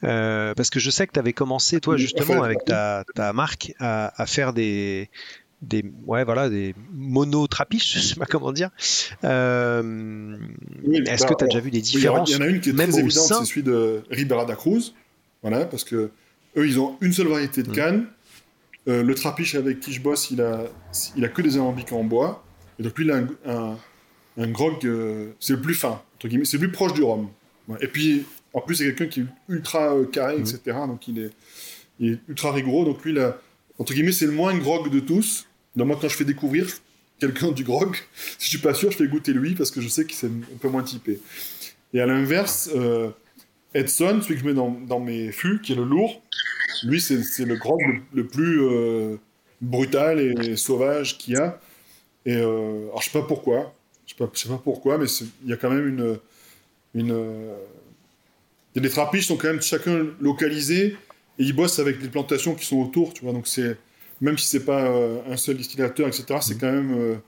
parce que je sais que tu avais commencé, toi, justement, avec ta, ta marque, à, à, faire des, des, ouais, voilà, des mono-trapiches, je sais pas comment dire. Euh, Est-ce que tu as déjà vu des différences Il y en a une qui est très évidente, c'est celui de Ribera da Cruz. Voilà, parce que eux, ils ont une seule variété de mm. canne. Euh, le trapiche avec qui je bosse, il a, il a que des alambics en bois. Et donc lui, il a un, un, grog, euh, c'est le plus fin, entre guillemets, c'est le plus proche du rhum. Et puis, en plus, c'est quelqu'un qui est ultra carré, etc. Mm. Donc il est, il est ultra rigoureux. Donc lui, entre guillemets, c'est le moins grog de tous. Donc moi, quand je fais découvrir quelqu'un du grog, si je suis pas sûr, je fais goûter lui parce que je sais qu'il c'est un peu moins typé. Et à l'inverse, Edson, celui que je mets dans, mes fûts, qui est le lourd, lui, c'est le grog le, plus euh, brutal et sauvage qu'il y a. Et euh, alors, je sais pas pourquoi. Je sais pas, pourquoi, mais il y a quand même une. une euh, les trapiches sont quand même chacun localisés et ils bossent avec les plantations qui sont autour, tu vois. Donc, c'est. Même si c'est pas un seul distillateur, etc., c'est quand même.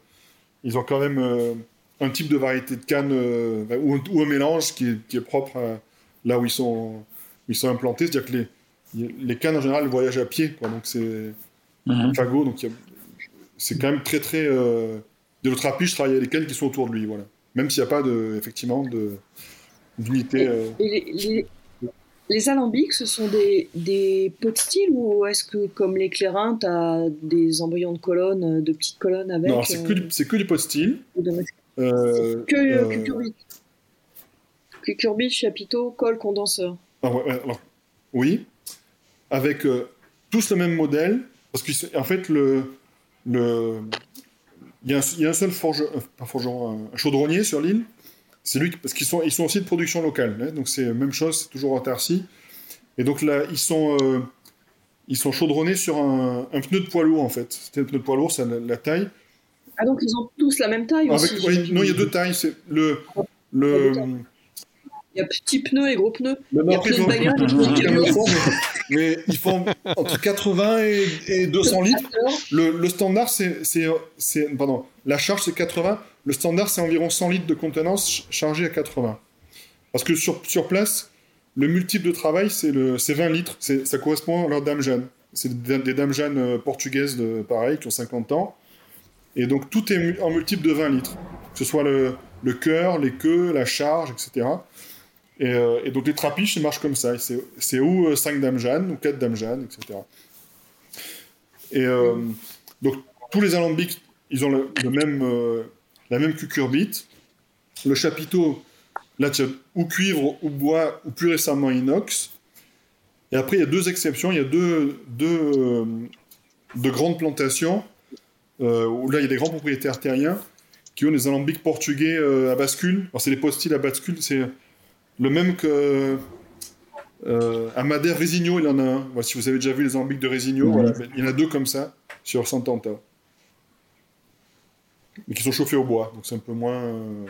ils ont quand même un type de variété de canne ou, ou, un mélange qui est, qui est propre à là où ils sont, ils sont implantés. C'est-à-dire que les, les cannes en général voyagent à pied, quoi, donc c'est mm fagot, donc c'est quand même très très. Euh, de l'autre appui, je travaille avec les cannes qui sont autour de lui, voilà. Même s'il n'y a pas de, effectivement de d'unité. Euh... les, les, alambics, ce sont des, des pots de style ou est-ce que, comme les clairins, tu as des embryons de colonnes, de petites colonnes avec Non, c'est que, du, que du pot de style. Euh, que, euh, que Cucurbit, chapiteau, colle, condenseur. Ah alors, oui, avec euh, tous le même modèle, parce qu'en fait, le, le, il, y a un, il y a un seul forgeron, un chaudronnier sur l'île, c'est lui, parce qu'ils sont, ils sont aussi de production locale, hein, donc c'est la même chose, c'est toujours en Tarsi. Et donc là, ils sont, euh, ils sont chaudronnés sur un, un, pneu de poids lourd, en fait. C'était un pneu de poids lourd, c'est la, taille. Ah, donc ils ont tous la même taille aussi, Non, il y a deux tailles. C'est le, le, il y a petits pneus et gros pneus. il y a plein de bagages. mais ils font entre 80 et, 200 litres. Le, standard, c'est, pardon, la charge c'est 80. Le standard, c'est environ 100 litres de contenance chargé à 80. Parce que sur, place, le multiple de travail, c'est, le, 20 litres. ça correspond à leur dame Jeanne. C'est des, dames Jeanne euh, portugaises, de, pareil, qui ont 50 ans. Et donc tout est en multiple de 20 litres. Que ce soit le, le cœur, les queues, la charge, etc. Euh, et, donc les trapiches, ça marche comme ça. C'est ou 5 euh, dames Jeanne, ou 4 dames Jeanne, etc. Et donc tous les alambics, ils ont le, même, la même cucurbite. Le chapiteau, là, tu as ou cuivre, ou bois, ou plus récemment inox. Et après, il y a deux exceptions. Il y a deux, deux de grandes plantations, où là, il y a des grands propriétaires terriens qui ont des alambics portugais à bascule. Alors, c'est des postiles à bascule, c'est le même que euh, Amadère Résigno, il en a un. si vous avez déjà vu les ambiques de Résigno, il y en a deux comme ça sur Sant'Anta. Mais qui sont chauffés au bois, donc c'est un peu moins. Euh,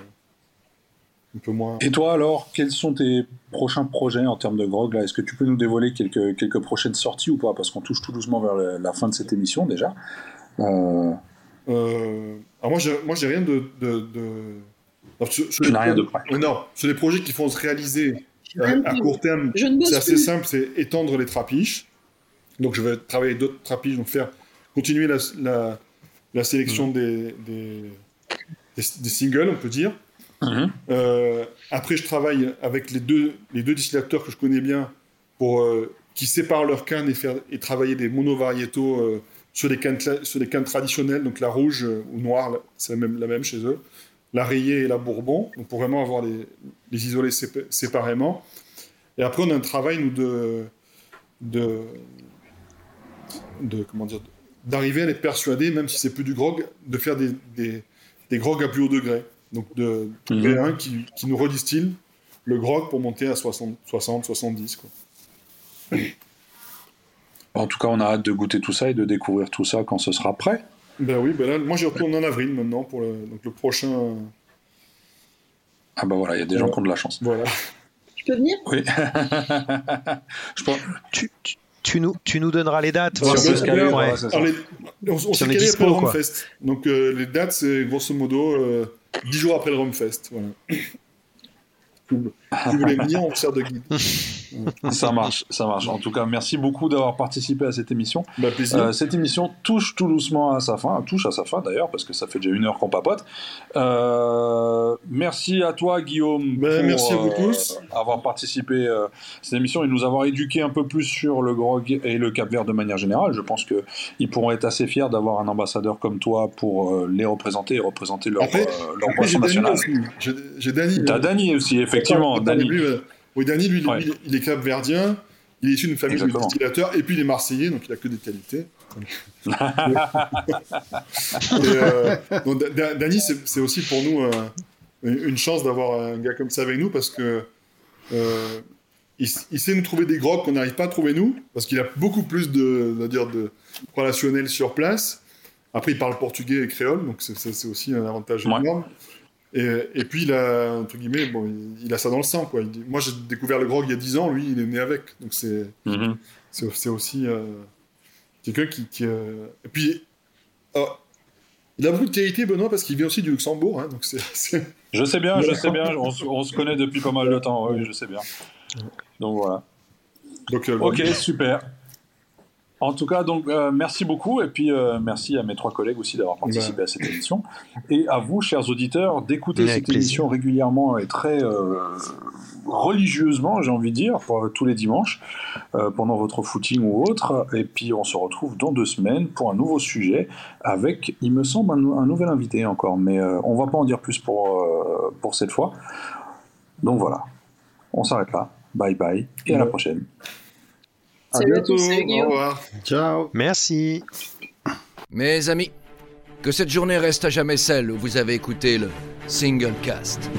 un peu moins... Et toi alors, quels sont tes prochains projets en termes de grog là? Est-ce que tu peux nous dévoiler quelques, quelques prochaines sorties ou pas? Parce qu'on touche tout doucement vers la, fin de cette émission déjà. Euh... euh alors moi, j'ai, moi, j'ai rien de je n'ai rien de près. Non, sur les projets qui vont se réaliser à court terme, c'est assez simple, c'est étendre les trapiches. Donc je vais travailler d'autres trapiches, donc faire continuer la, la, sélection mm. des, des, singles, on peut dire. Mm-hmm. Euh, après, je travaille avec les deux, les deux distillateurs que je connais bien pour, euh, qui séparent leurs cannes et, faire, et travailler des monovariétaux sur, des cannes, sur des cannes traditionnelles, donc la rouge ou noire, c'est la même, la même chez eux la rayée et la bourbon, donc pour vraiment avoir les, les isolés séparément. Et après, on a un travail, nous, de, de, de comment dire, d'arriver à les persuader, même si c'est plus du grog, de faire des, des, des grogs à plus haut degré. Donc de trouver mhm. un qui, qui, nous redistille le grog pour monter à 60, 60 70. Quoi. En tout cas, on a hâte de goûter tout ça et de découvrir tout ça quand ce sera prêt. Ben oui, ben là, moi j'y retourne en avril maintenant pour le, donc le prochain. Ah ben voilà, il y a des gens qui ont de la chance. Voilà. Je peux venir? Oui. Je pense... tu, tu, nous, tu nous donneras les dates. Sur ce Player, ouais, alors, les- on s'est calé après le. Rumfest. Donc euh, les dates, c'est grosso modo euh, 10 jours après le Rumfest. Voilà. Cool. Si vous voulez venir, on vous sert de guide. Ça marche, ça marche. En tout cas, merci beaucoup d'avoir participé à cette émission. Bah. Euh, cette émission touche tout doucement à sa fin, touche à sa fin d'ailleurs, parce que ça fait déjà une heure qu'on papote. Euh, merci à toi, Guillaume, Ben, pour, merci à vous euh, tous. avoir participé à cette émission et nous avoir éduqué un peu plus sur le grog et le Cap Vert de manière générale. Je pense qu'ils pourront être assez fiers d'avoir un ambassadeur comme toi pour les représenter et représenter leur, boisson Dany nationale. J'ai- Dany. T'as Dany aussi, effectivement. Lui, euh, oui, Dany, lui, Ouais. lui, il est cap-verdien. Il est issu d'une famille de distillateurs et puis il est marseillais, donc il a que des qualités. Et, euh, donc, Da- Da- Dany, c'est aussi pour nous euh, une chance d'avoir un gars comme ça avec nous parce que euh, il, il sait nous trouver des grottes qu'on n'arrive pas à trouver nous, parce qu'il a beaucoup plus de, on va dire, de relationnel sur place. Après, il parle portugais et créole, donc c'est- aussi un avantage Ouais. énorme. Et, et puis, il a, entre guillemets, bon, il, il a ça dans le sang. Quoi. Il moi, j'ai découvert le grog il y a 10 ans, lui, il est né avec. Donc, c'est c'est aussi euh, quelqu'un qui. qui, euh, Et puis, oh, il a beaucoup de qualité, Benoît, parce qu'il vient aussi du Luxembourg. hein, donc, c'est. Je sais bien, je sais bien. On, se- on se connaît depuis pas mal de temps. Oui, je sais bien. Donc voilà. Donc, euh, Ok, super. En tout cas, donc euh, merci beaucoup et puis euh, merci à mes trois collègues aussi d'avoir participé à cette émission et à vous, chers auditeurs, d'écouter cette plaisir. émission régulièrement et très euh, religieusement, j'ai envie de dire, pour, tous les dimanches pendant votre footing ou autre. Et puis on se retrouve dans deux semaines pour un nouveau sujet avec, il me semble, un, nou- un nouvel invité encore, mais on va pas en dire plus pour pour cette fois. Donc voilà, on s'arrête là. Bye bye et à la prochaine. À Salut à bientôt. tous, Au revoir. Ciao. Merci. Mes amis, que cette journée reste à jamais celle où vous avez écouté le Single Cast.